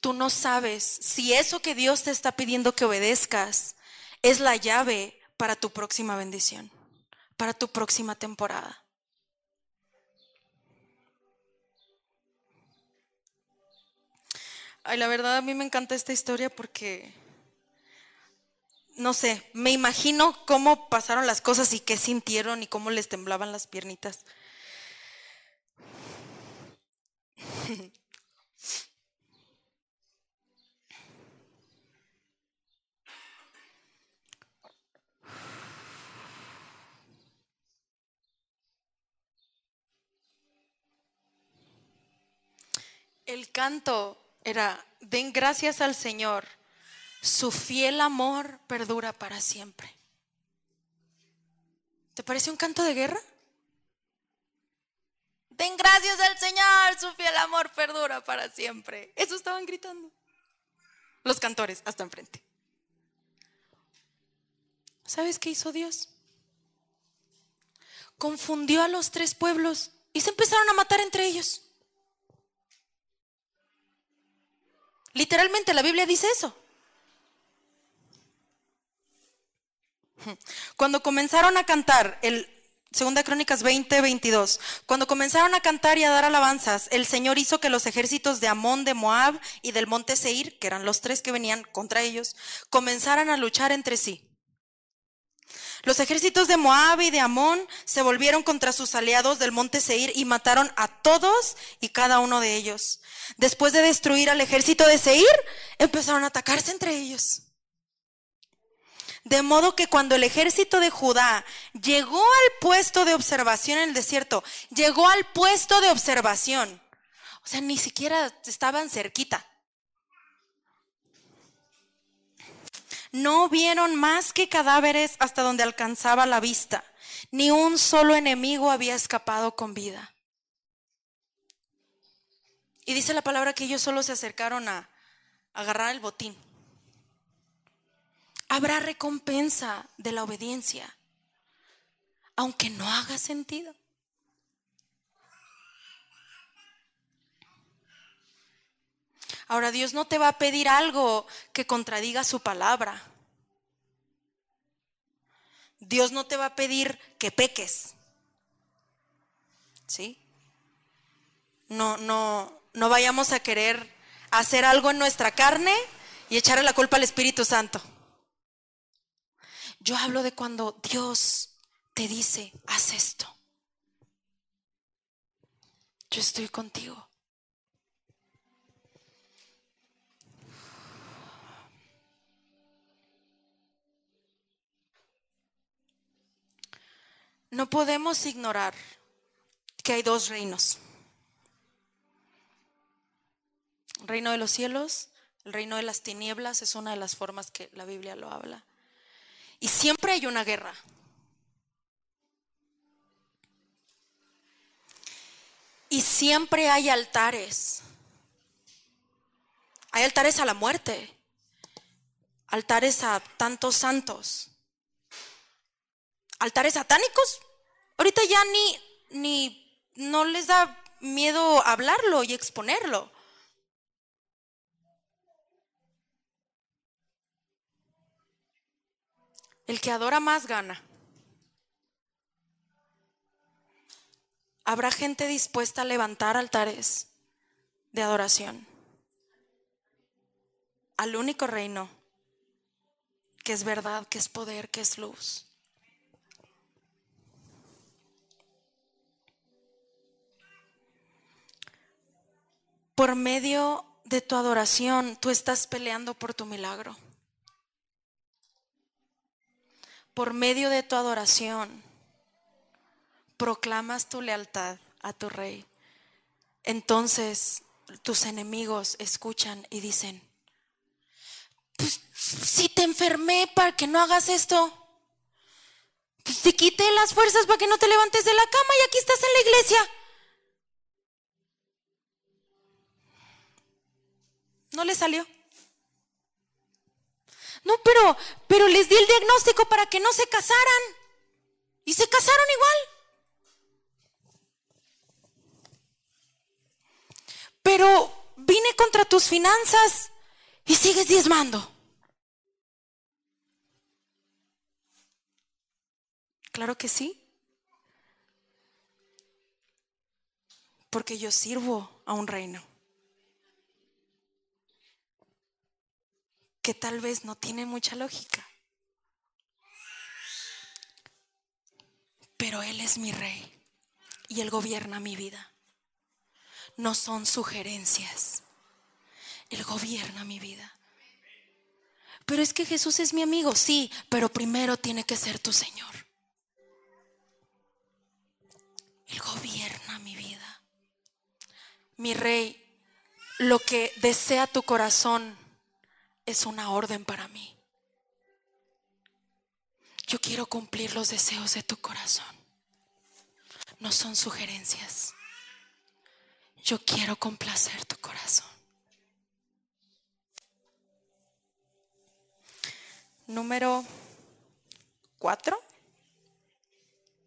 Tú no sabes si eso que Dios te está pidiendo que obedezcas es la llave para tu próxima bendición, para tu próxima temporada. Ay, la verdad a mí me encanta esta historia porque, no sé, me imagino cómo pasaron las cosas y qué sintieron y cómo les temblaban las piernitas. El canto era, den gracias al Señor, su fiel amor perdura para siempre. ¿Te parece un canto de guerra? Den gracias al Señor, su fiel amor perdura para siempre. Eso estaban gritando. Los cantores, hasta enfrente. ¿Sabes qué hizo Dios? Confundió a los tres pueblos y se empezaron a matar entre ellos. Literalmente la Biblia dice eso. Cuando comenzaron a cantar, el Segunda Crónicas 20, 22, cuando comenzaron a cantar y a dar alabanzas, el Señor hizo que los ejércitos de Amón, de Moab y del monte Seir, que eran los tres que venían contra ellos, comenzaran a luchar entre sí. Los ejércitos de Moab y de Amón se volvieron contra sus aliados del monte Seir y mataron a todos y cada uno de ellos. Después de destruir al ejército de Seir, empezaron a atacarse entre ellos. De modo que cuando el ejército de Judá llegó al puesto de observación en el desierto, llegó al puesto de observación. O sea, ni siquiera estaban cerquita. No vieron más que cadáveres hasta donde alcanzaba la vista. Ni un solo enemigo había escapado con vida. Y dice la palabra que ellos solo se acercaron a agarrar el botín. Habrá recompensa de la obediencia, aunque no haga sentido. Ahora Dios no te va a pedir algo que contradiga su palabra. Dios no te va a pedir que peques. ¿Sí? No, no, no vayamos a querer hacer algo en nuestra carne y echarle la culpa al Espíritu Santo. Yo hablo de cuando Dios te dice, haz esto. Yo estoy contigo. No podemos ignorar que hay dos reinos. El reino de los cielos, el reino de las tinieblas es una de las formas que la Biblia lo habla. Y siempre hay una guerra. Y siempre hay altares. Hay altares a la muerte, altares a tantos santos, altares satánicos. Ahorita ya ni, ni, no les da miedo hablarlo y exponerlo. El que adora más gana. Habrá gente dispuesta a levantar altares de adoración al único reino que es verdad, que es poder, que es luz. Por medio de tu adoración, tú estás peleando por tu milagro. Por medio de tu adoración, proclamas tu lealtad a tu rey. Entonces tus enemigos escuchan y dicen, pues si te enfermé para que no hagas esto, pues te quité las fuerzas para que no te levantes de la cama y aquí estás en la iglesia. No le salió. No, pero, pero les di el diagnóstico para que no se casaran. Y se casaron igual. Pero vine contra tus finanzas y sigues diezmando. Claro que sí. Porque yo sirvo a un reino. Que tal vez no tiene mucha lógica. Pero Él es mi rey y Él gobierna mi vida. No son sugerencias. Él gobierna mi vida. Pero es que Jesús es mi amigo, sí, pero primero tiene que ser tu Señor. Él gobierna mi vida. Mi rey, lo que desea tu corazón es una orden para mí. Yo quiero cumplir los deseos de tu corazón. No son sugerencias. Yo quiero complacer tu corazón. Número cuatro.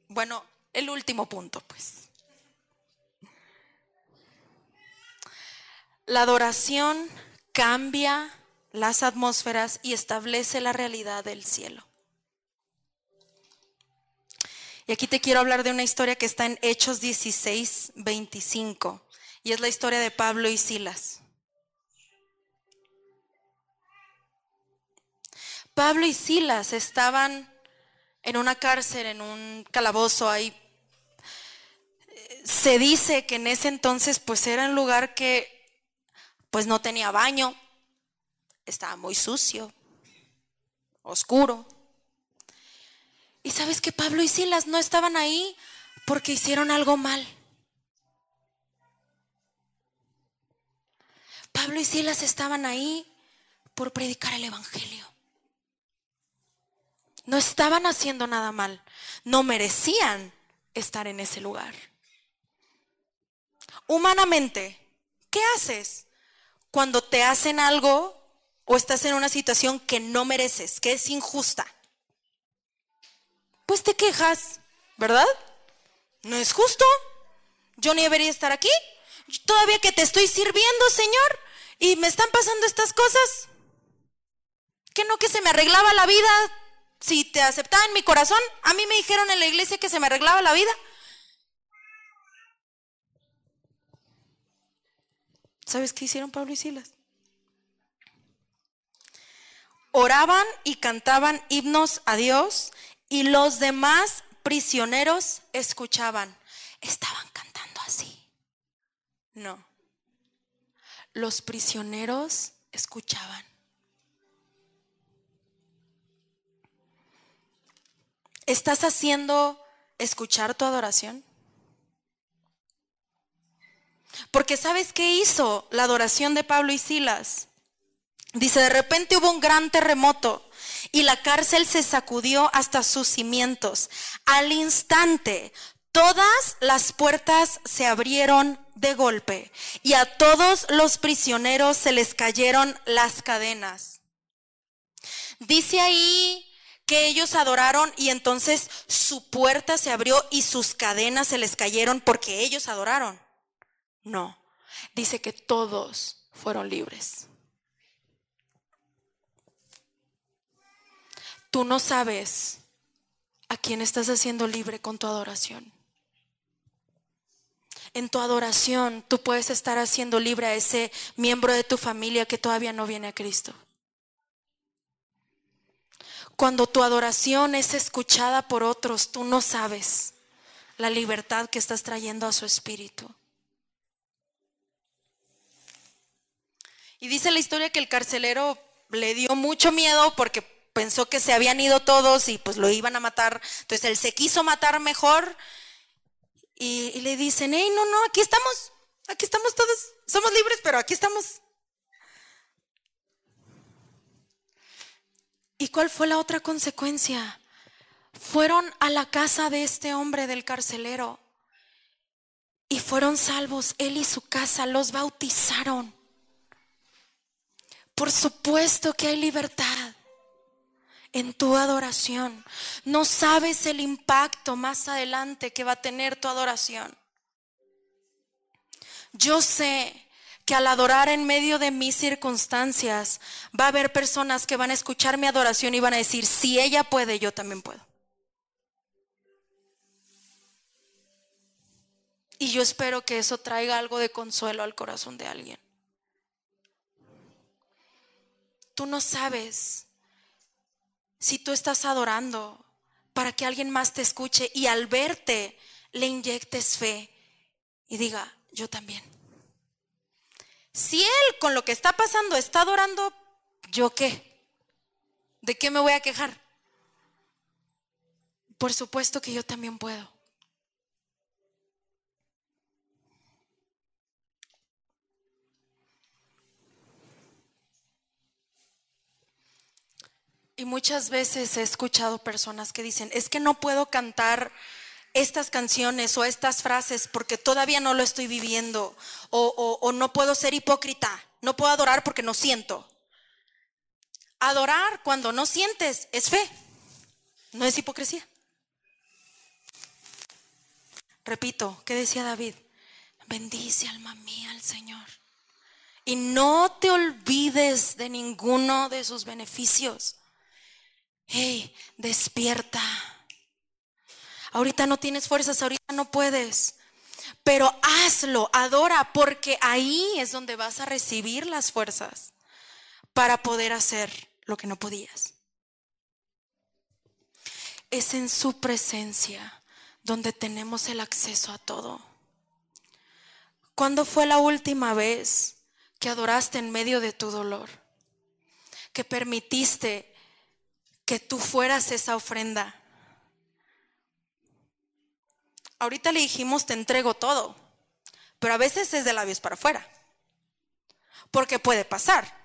Bueno, el último punto, pues. La adoración cambia las atmósferas y establece la realidad del cielo. Y aquí te quiero hablar de una historia que está en Hechos 16, 25, y es la historia de Pablo y Silas. Pablo y Silas estaban en una cárcel, en un calabozo ahí se dice que en ese entonces pues era un lugar que pues no tenía baño, estaba muy sucio, oscuro. Y sabes que Pablo y Silas no estaban ahí porque hicieron algo mal. Pablo y Silas estaban ahí por predicar el Evangelio. No estaban haciendo nada mal. No merecían estar en ese lugar humanamente, ¿qué haces cuando te hacen algo o estás en una situación que no mereces, que es injusta? Pues te quejas, ¿verdad? No es justo. Yo ni debería estar aquí. Todavía que te estoy sirviendo, Señor, y me están pasando estas cosas. Que no que se me arreglaba la vida si te aceptaba en mi corazón. A mí me dijeron en la iglesia que se me arreglaba la vida. ¿Sabes qué hicieron Pablo y Silas? Oraban y cantaban himnos a Dios y los demás prisioneros escuchaban. Estaban cantando así. No. Los prisioneros escuchaban. ¿Estás haciendo escuchar tu adoración? Porque ¿sabes qué hizo la adoración de Pablo y Silas? Dice, de repente hubo un gran terremoto y la cárcel se sacudió hasta sus cimientos. Al instante, todas las puertas se abrieron de golpe y a todos los prisioneros se les cayeron las cadenas. Dice ahí que ellos adoraron y entonces su puerta se abrió y sus cadenas se les cayeron porque ellos adoraron. No, dice que todos fueron libres. Tú no sabes a quién estás haciendo libre con tu adoración. En tu adoración tú puedes estar haciendo libre a ese miembro de tu familia que todavía no viene a Cristo. Cuando tu adoración es escuchada por otros, tú no sabes la libertad que estás trayendo a su espíritu. Y dice la historia que el carcelero le dio mucho miedo porque pensó que se habían ido todos y pues lo iban a matar. Entonces él se quiso matar mejor y, le dicen, hey, no, no, aquí estamos, aquí estamos todos, somos libres, pero aquí estamos. ¿Y cuál fue la otra consecuencia? Fueron a la casa de este hombre del carcelero y fueron salvos, él y su casa, los bautizaron. Por supuesto que hay libertad en tu adoración. No sabes el impacto más adelante que va a tener tu adoración. Yo sé que al adorar en medio de mis circunstancias, va a haber personas que van a escuchar mi adoración y van a decir, si ella puede, yo también puedo. Y yo espero que eso traiga algo de consuelo al corazón de alguien. Tú no sabes si tú estás adorando para que alguien más te escuche y al verte le inyectes fe y diga, yo también. Si él con lo que está pasando está adorando, ¿yo qué? ¿De qué me voy a quejar? Por supuesto que yo también puedo. Y muchas veces he escuchado personas que dicen, es que no puedo cantar estas canciones o estas frases porque todavía no lo estoy viviendo o, no puedo ser hipócrita, no puedo adorar porque no siento. Adorar cuando no sientes es fe, no es hipocresía. Repito, ¿qué decía David? Bendice alma mía al Señor. Y no te olvides de ninguno de sus beneficios hey, despierta. Ahorita no tienes fuerzas, ahorita no puedes. Pero hazlo, adora, porque ahí es donde vas a recibir las fuerzas para poder hacer lo que no podías. Es en su presencia donde tenemos el acceso a todo. ¿Cuándo fue la última vez que adoraste en medio de tu dolor? Que permitiste que tú fueras esa ofrenda. Ahorita le dijimos, te entrego todo, pero a veces es de labios para afuera, porque puede pasar.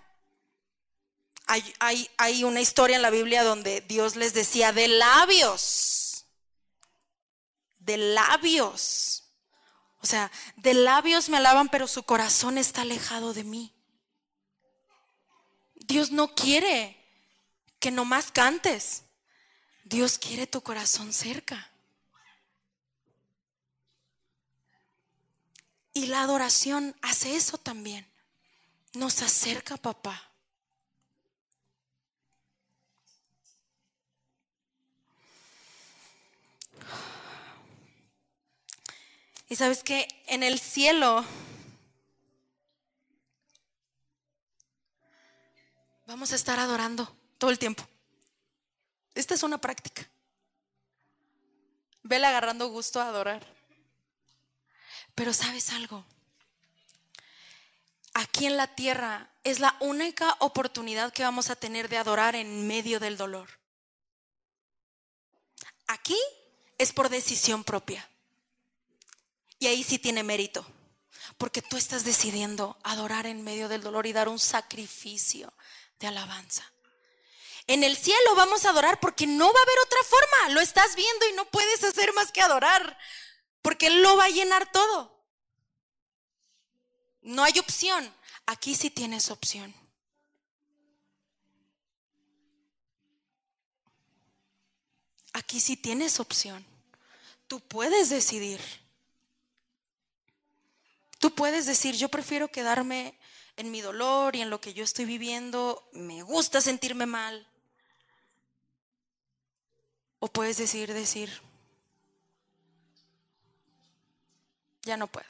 Hay, hay, hay, una historia en la Biblia donde Dios les decía, de labios, de labios. O sea, de labios me alaban, pero su corazón está alejado de mí. Dios no quiere que nomás cantes. Dios quiere tu corazón cerca. Y la adoración hace eso también. Nos acerca, papá. Y sabes que en el cielo vamos a estar adorando todo el tiempo. Esta es una práctica. Vele agarrando gusto a adorar. Pero sabes algo, aquí en la tierra es la única oportunidad que vamos a tener de adorar en medio del dolor. Aquí es por decisión propia. Y ahí sí tiene mérito, porque tú estás decidiendo adorar en medio del dolor y dar un sacrificio de alabanza. En el cielo vamos a adorar porque no va a haber otra forma. Lo estás viendo y no puedes hacer más que adorar. Porque Él lo va a llenar todo. No hay opción. Aquí sí tienes opción. Aquí sí tienes opción. Tú puedes decidir. Tú puedes decir, yo prefiero quedarme en mi dolor y en lo que yo estoy viviendo. Me gusta sentirme mal. O puedes decir, decir, ya no puedo.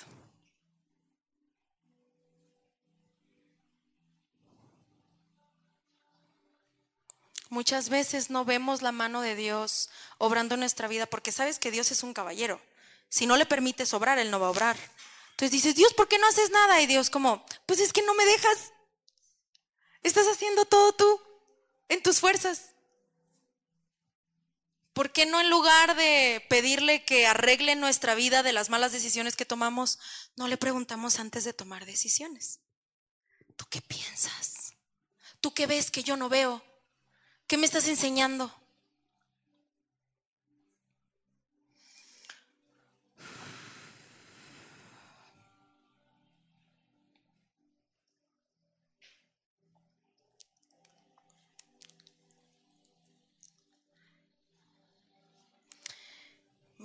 Muchas veces no vemos la mano de Dios obrando en nuestra vida porque sabes que Dios es un caballero. Si no le permites obrar, Él no va a obrar. Entonces dices, Dios, ¿por qué no haces nada? Y Dios como, pues es que no me dejas. Estás haciendo todo tú, en tus fuerzas. ¿Por qué no en lugar de pedirle que arregle nuestra vida de las malas decisiones que tomamos, no le preguntamos antes de tomar decisiones? ¿Tú qué piensas? ¿Tú qué ves que yo no veo? ¿Qué me estás enseñando?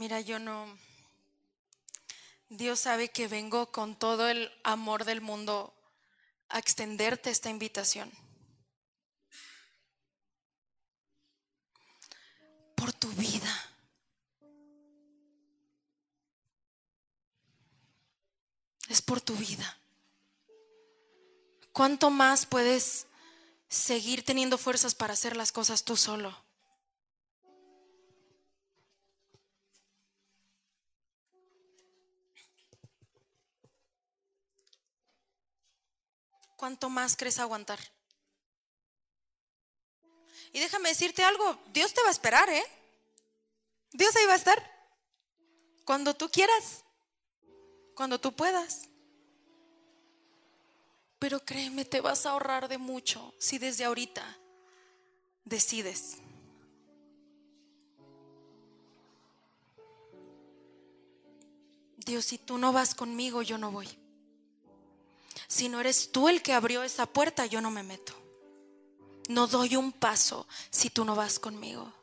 Mira, yo no... Dios sabe que vengo con todo el amor del mundo a extenderte esta invitación. Por tu vida. Es por tu vida. ¿Cuánto más puedes seguir teniendo fuerzas para hacer las cosas tú solo? ¿Cuánto más crees aguantar? Y déjame decirte algo, Dios te va a esperar, ¿eh? Dios ahí va a estar. Cuando tú quieras, cuando tú puedas. Pero créeme, te vas a ahorrar de mucho si desde ahorita decides. Dios, si tú no vas conmigo, yo no voy. Si no eres tú el que abrió esa puerta, yo no me meto. No doy un paso si tú no vas conmigo.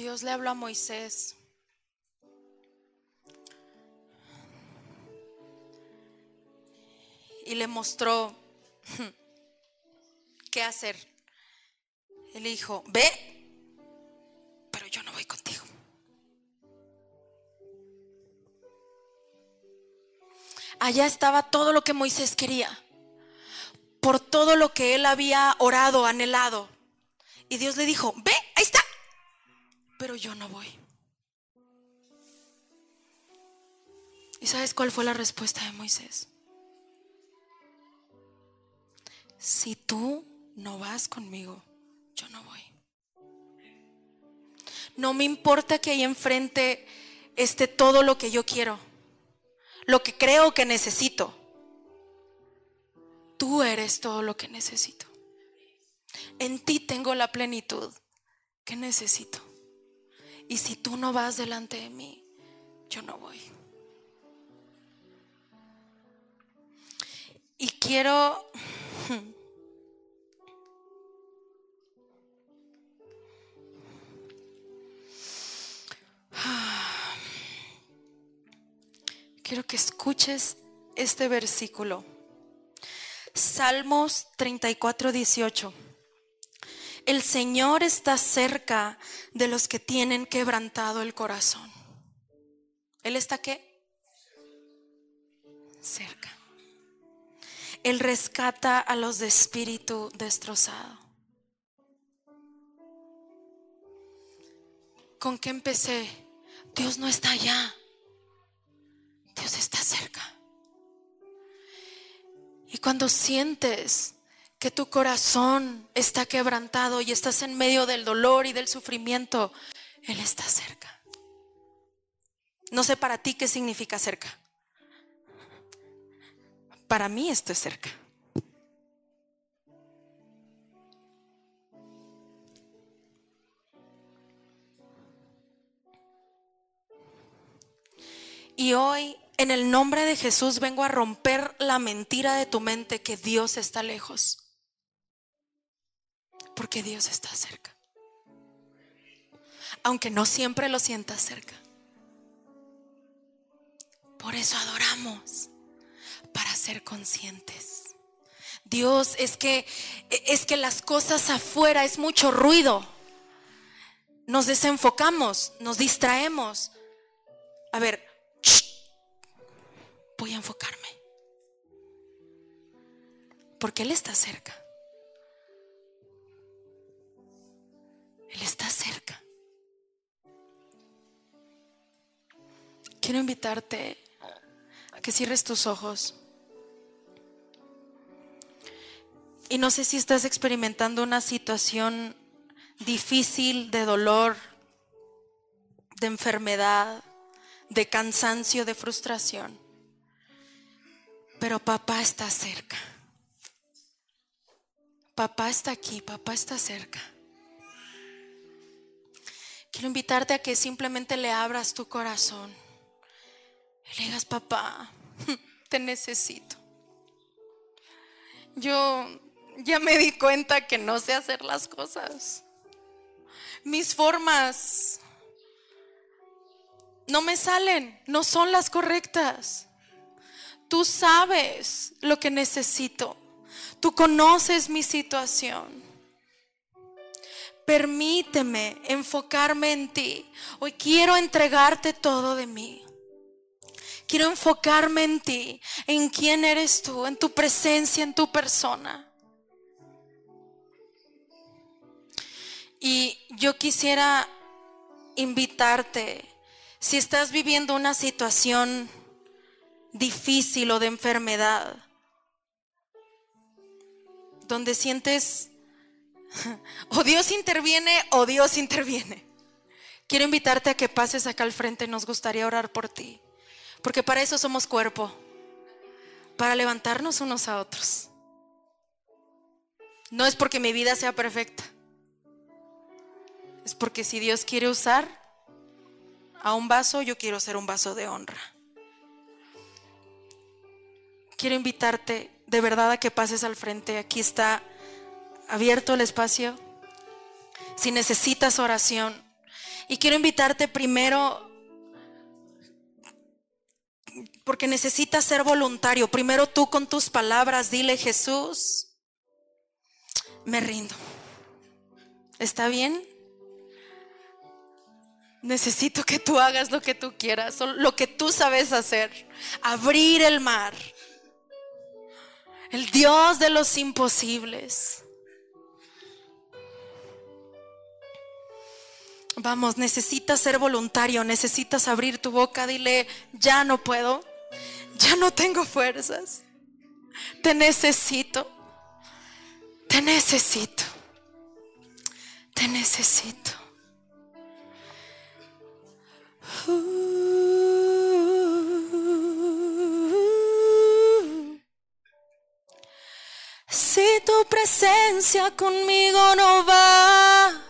Dios le habló a Moisés. Y le mostró *laughs* qué hacer. Él dijo, ve, pero yo no voy contigo. Allá estaba todo lo que Moisés quería, por todo lo que él había orado, anhelado. Y Dios le dijo, ve, pero yo no voy. ¿Y sabes cuál fue la respuesta de Moisés? Si tú no vas conmigo, yo no voy. No me importa que ahí enfrente esté todo lo que yo quiero, lo que creo que necesito. Tú eres todo lo que necesito. En ti tengo la plenitud que necesito. Y si tú no vas delante de mí, yo no voy. Y quiero... *sighs* Quiero que escuches este versículo. Salmos 34, 18. El Señor está cerca de los que tienen quebrantado el corazón. ¿Él está qué? Cerca. Él rescata a los de espíritu destrozado. ¿Con qué empecé? Dios no está allá. Dios está cerca. Y cuando sientes que tu corazón está quebrantado y estás en medio del dolor y del sufrimiento, Él está cerca. No sé para ti qué significa cerca. Para mí esto es cerca. Y hoy, en el nombre de Jesús, vengo a romper la mentira de tu mente que Dios está lejos porque Dios está cerca. Aunque no siempre lo sientas cerca. Por eso adoramos, para ser conscientes. Dios, es que es que las cosas afuera es mucho ruido. Nos desenfocamos, nos distraemos. A ver, voy a enfocarme. Porque Él está cerca. Él está cerca. Quiero invitarte a que cierres tus ojos. Y no sé si estás experimentando una situación difícil de dolor, de enfermedad, de cansancio, de frustración. Pero papá está cerca. Papá está aquí, papá está cerca. Quiero invitarte a que simplemente le abras tu corazón y le digas, papá, *laughs* te necesito. Yo ya me di cuenta que no sé hacer las cosas. Mis formas no me salen, no son las correctas. Tú sabes lo que necesito. Tú conoces mi situación. Permíteme enfocarme en ti. Hoy quiero entregarte todo de mí. Quiero enfocarme en ti, en quién eres tú, en tu presencia, en tu persona. Y yo quisiera invitarte, si estás viviendo una situación difícil o de enfermedad, donde sientes *laughs* o Dios interviene o Dios interviene. Quiero invitarte a que pases acá al frente, nos gustaría orar por ti. Porque para eso somos cuerpo, para levantarnos unos a otros. No es porque mi vida sea perfecta, es porque si Dios quiere usar a un vaso, yo quiero ser un vaso de honra. Quiero invitarte de verdad a que pases al frente. Aquí está abierto el espacio. Si necesitas oración. Y quiero invitarte primero porque necesitas ser voluntario. Primero tú con tus palabras dile Jesús, me rindo. ¿Está bien? Necesito que tú hagas lo que tú quieras, lo que tú sabes hacer. Abrir el mar. El Dios de los imposibles. Vamos, necesitas ser voluntario, necesitas abrir tu boca, dile, ya no puedo, ya no tengo fuerzas, te necesito, te necesito, te necesito. Si tu presencia conmigo no va,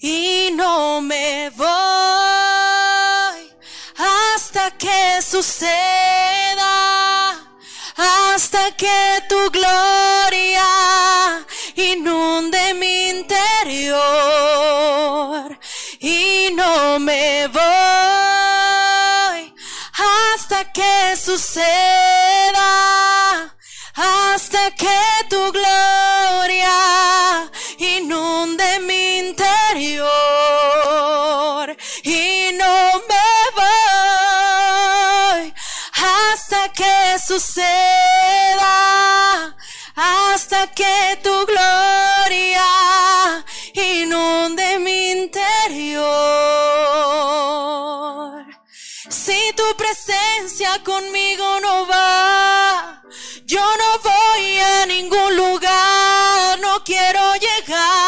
y no me voy hasta que suceda, hasta que tu gloria inunde mi interior. Y no me voy hasta que suceda, hasta que tu gloria inunde mi interior y no me voy hasta que suceda, hasta que tu gloria inunde mi interior. Si tu presencia conmigo no va, yo no voy a ningún lugar, no quiero llegar,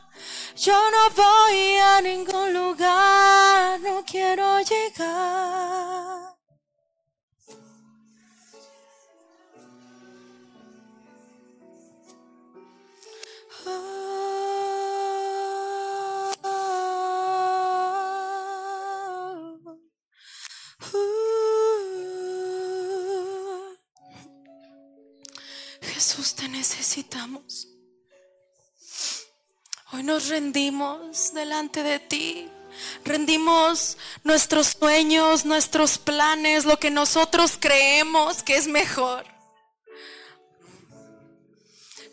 yo no voy a ningún lugar, no quiero llegar. Jesús, te necesitamos. Hoy nos rendimos delante de ti. Rendimos nuestros sueños, nuestros planes, lo que nosotros creemos que es mejor.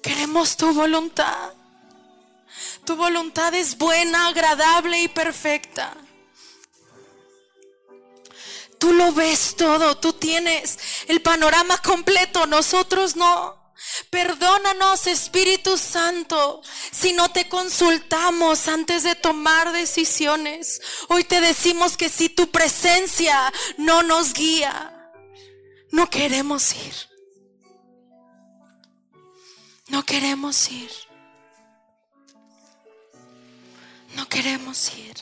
Queremos tu voluntad. Tu voluntad es buena, agradable y perfecta. Tú lo ves todo, tú tienes el panorama completo, nosotros no. Perdónanos, Espíritu Santo, si no te consultamos antes de tomar decisiones. Hoy te decimos que si tu presencia no nos guía, no queremos ir. No queremos ir. No queremos ir.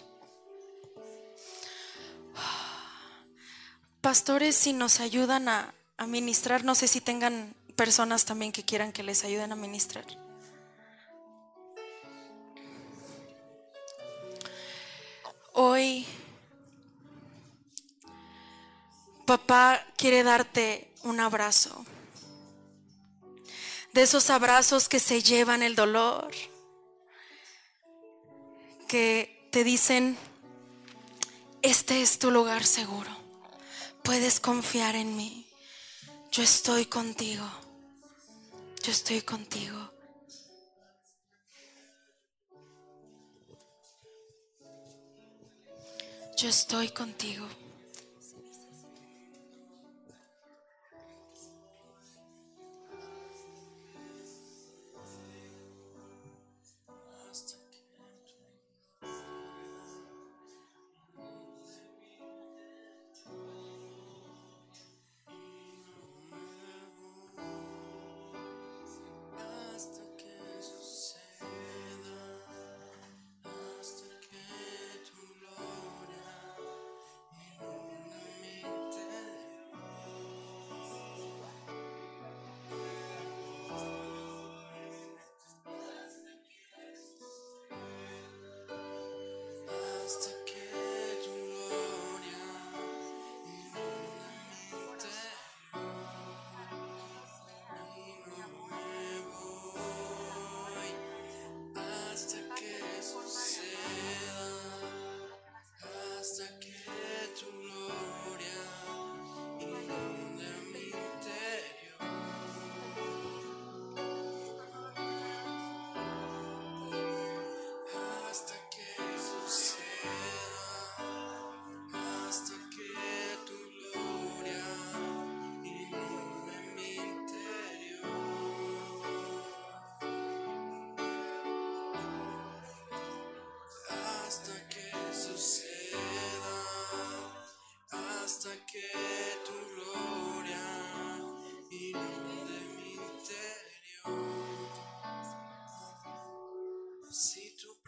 Pastores, si nos ayudan a, a ministrar, no sé si tengan personas también que quieran que les ayuden a ministrar. Hoy papá quiere darte un abrazo. De esos abrazos que se llevan el dolor. Que te dicen, este es tu lugar seguro. Puedes confiar en mí. Yo estoy contigo. Yo estoy contigo. Yo estoy contigo.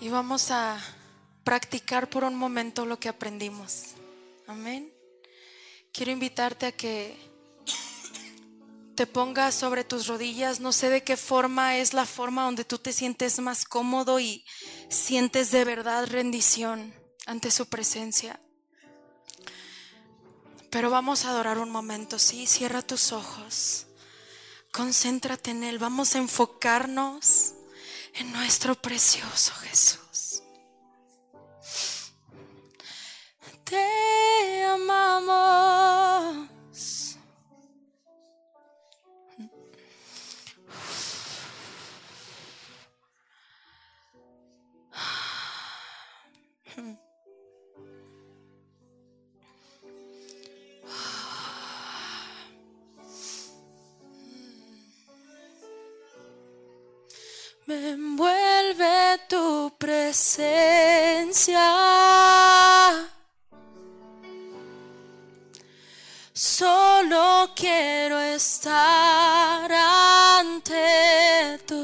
Y vamos a practicar por un momento lo que aprendimos. Amén. Quiero invitarte a que te pongas sobre tus rodillas. No sé de qué forma es la forma donde tú te sientes más cómodo y sientes de verdad rendición ante su presencia. Pero vamos a adorar un momento, sí, cierra tus ojos. Concéntrate en Él. Vamos a enfocarnos en nuestro precioso Jesús.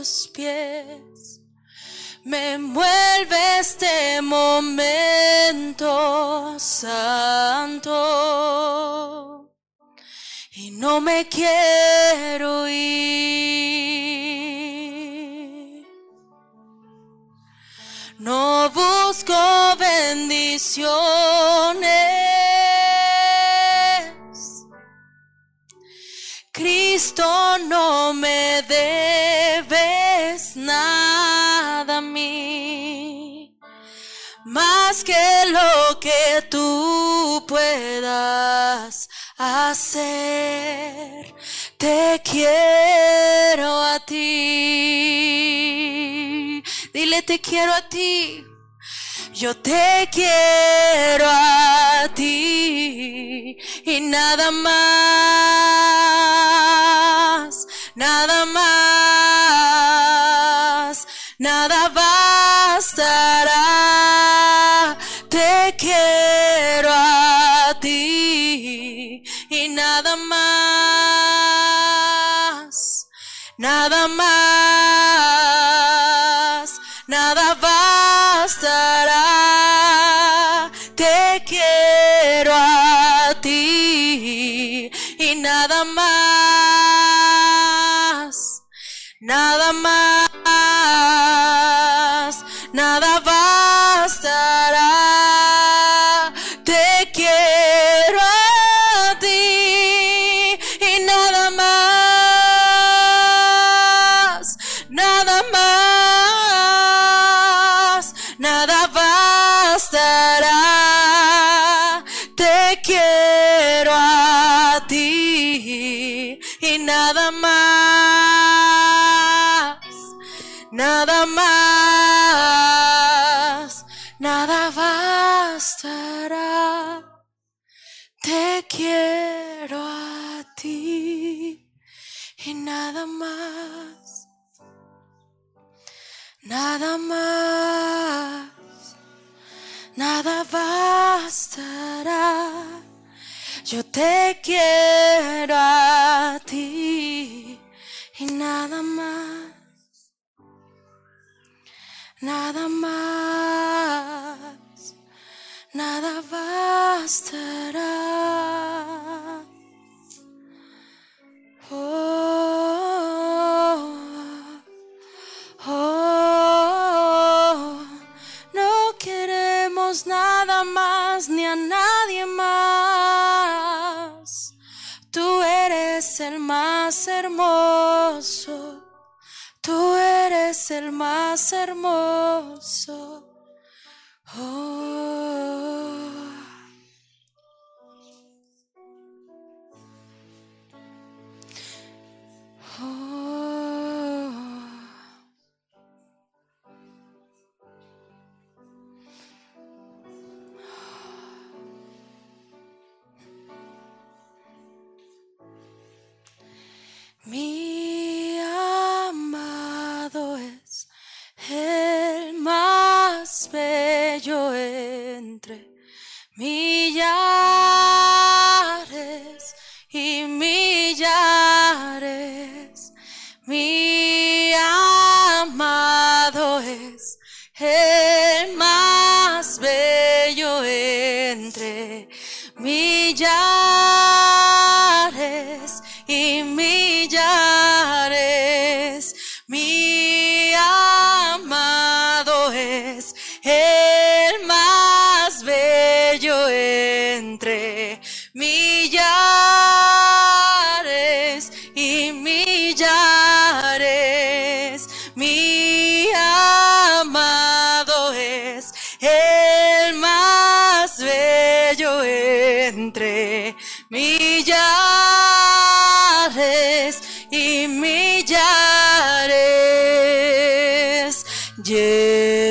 Tus pies. Me envuelve este momento santo. Y no me quiero ir. No busco bendiciones. Cristo no me debes más que lo que tú puedas hacer. Te quiero a ti. Dile, te quiero a ti. Yo te quiero a ti y nada más, nada más, nada bastará. Te quiero a ti y nada más, nada más, nada bastará. Te quiero a ti y nada más, nada más, nada más, nada bastará. Te quiero a ti y nada más, nada más, nada bastará. Yo te quiero a ti y nada más, nada más, nada bastará. Oh, más hermoso. Oh.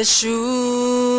树。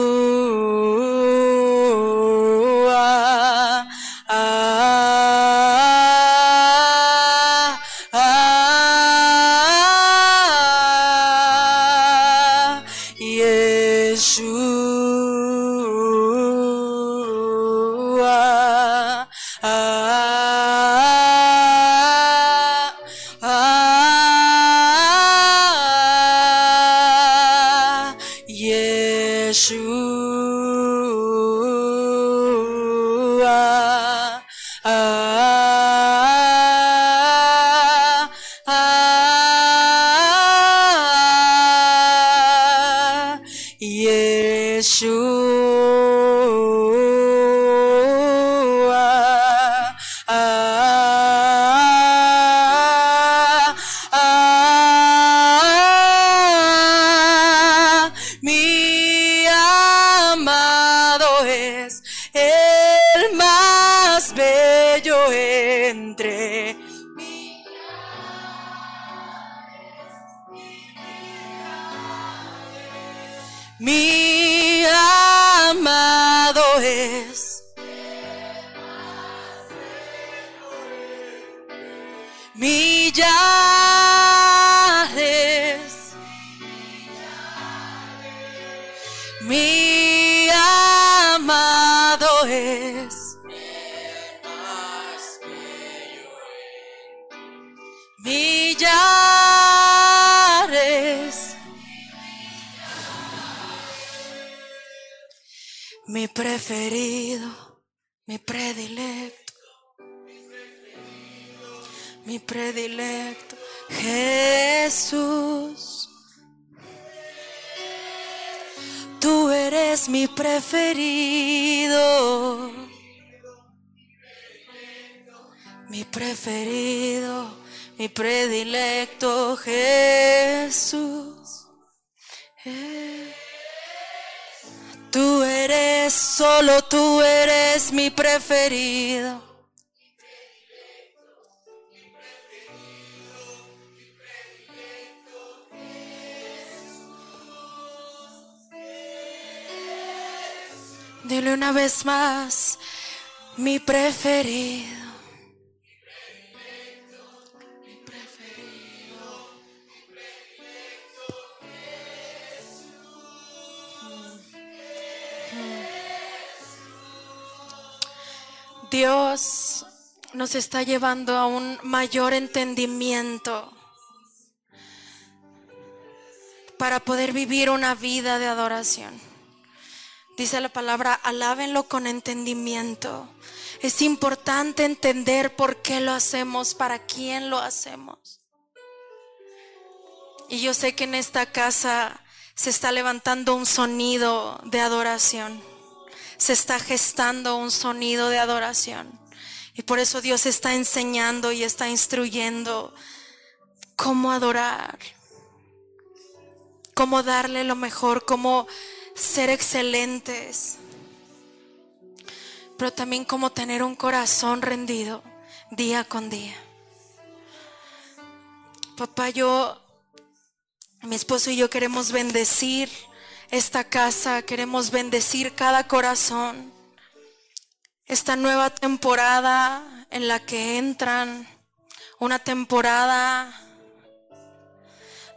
Mi preferido mi predilecto. Mi predilecto Jesús. Tú eres mi preferido. Mi preferido mi predilecto Jesús. Eh. Tú eres, solo tú eres mi preferido. Dile una vez más, mi preferido. Dios nos está llevando a un mayor entendimiento para poder vivir una vida de adoración. Dice la palabra, alábenlo con entendimiento. Es importante entender por qué lo hacemos, para quién lo hacemos. Y yo sé que en esta casa se está levantando un sonido de adoración. Se está gestando un sonido de adoración. Y por eso Dios está enseñando y está instruyendo cómo adorar, cómo darle lo mejor, cómo ser excelentes, pero también cómo tener un corazón rendido día con día. Papá, yo, mi esposo y yo queremos bendecir esta casa, queremos bendecir cada corazón. Esta nueva temporada en la que entran, una temporada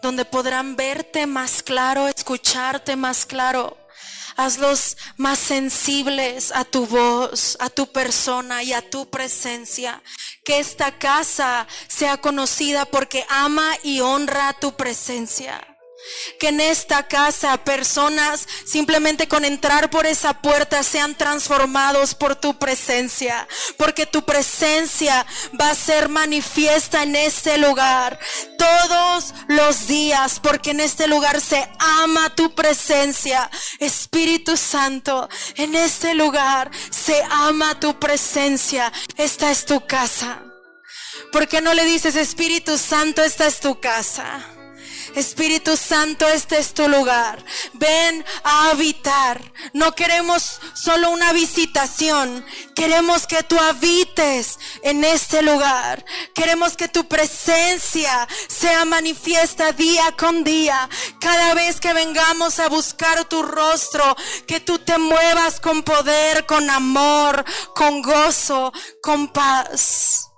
donde podrán verte más claro, escucharte más claro. Hazlos más sensibles a tu voz, a tu persona y a tu presencia. Que esta casa sea conocida porque ama y honra tu presencia. Que en esta casa personas simplemente con entrar por esa puerta sean transformados por tu presencia. Porque tu presencia va a ser manifiesta en este lugar todos los días. Porque en este lugar se ama tu presencia. Espíritu Santo, en este lugar se ama tu presencia. Esta es tu casa. ¿Por qué no le dices, Espíritu Santo, esta es tu casa? Espíritu Santo, este es tu lugar. Ven a habitar. No queremos solo una visitación. Queremos que tú habites en este lugar. Queremos que tu presencia sea manifiesta día con día. Cada vez que vengamos a buscar tu rostro, que tú te muevas con poder, con amor, con gozo, con paz.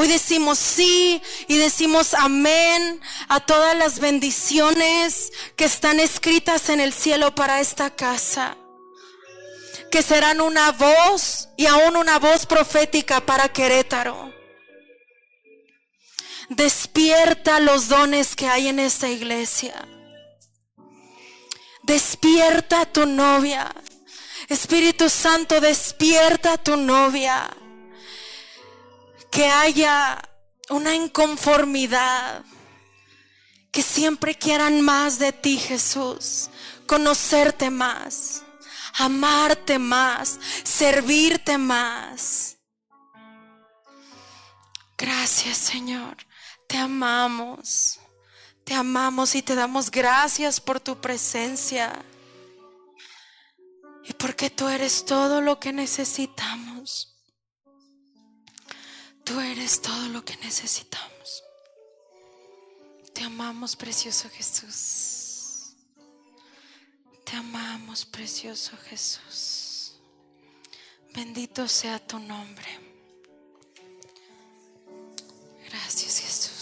Hoy decimos sí y decimos amén a todas las bendiciones que están escritas en el cielo para esta casa. Que serán una voz y aún una voz profética para Querétaro. Despierta los dones que hay en esta iglesia. Despierta tu novia. Espíritu Santo, despierta tu novia que haya una inconformidad, que siempre quieran más de ti, Jesús, conocerte más, amarte más, servirte más. Gracias, Señor. Te amamos. Te amamos y te damos gracias por tu presencia. Y porque tú eres todo lo que necesitamos. Tú eres todo lo que necesitamos. Te amamos, precioso Jesús. Te amamos, precioso Jesús. Bendito sea tu nombre. Gracias, Jesús.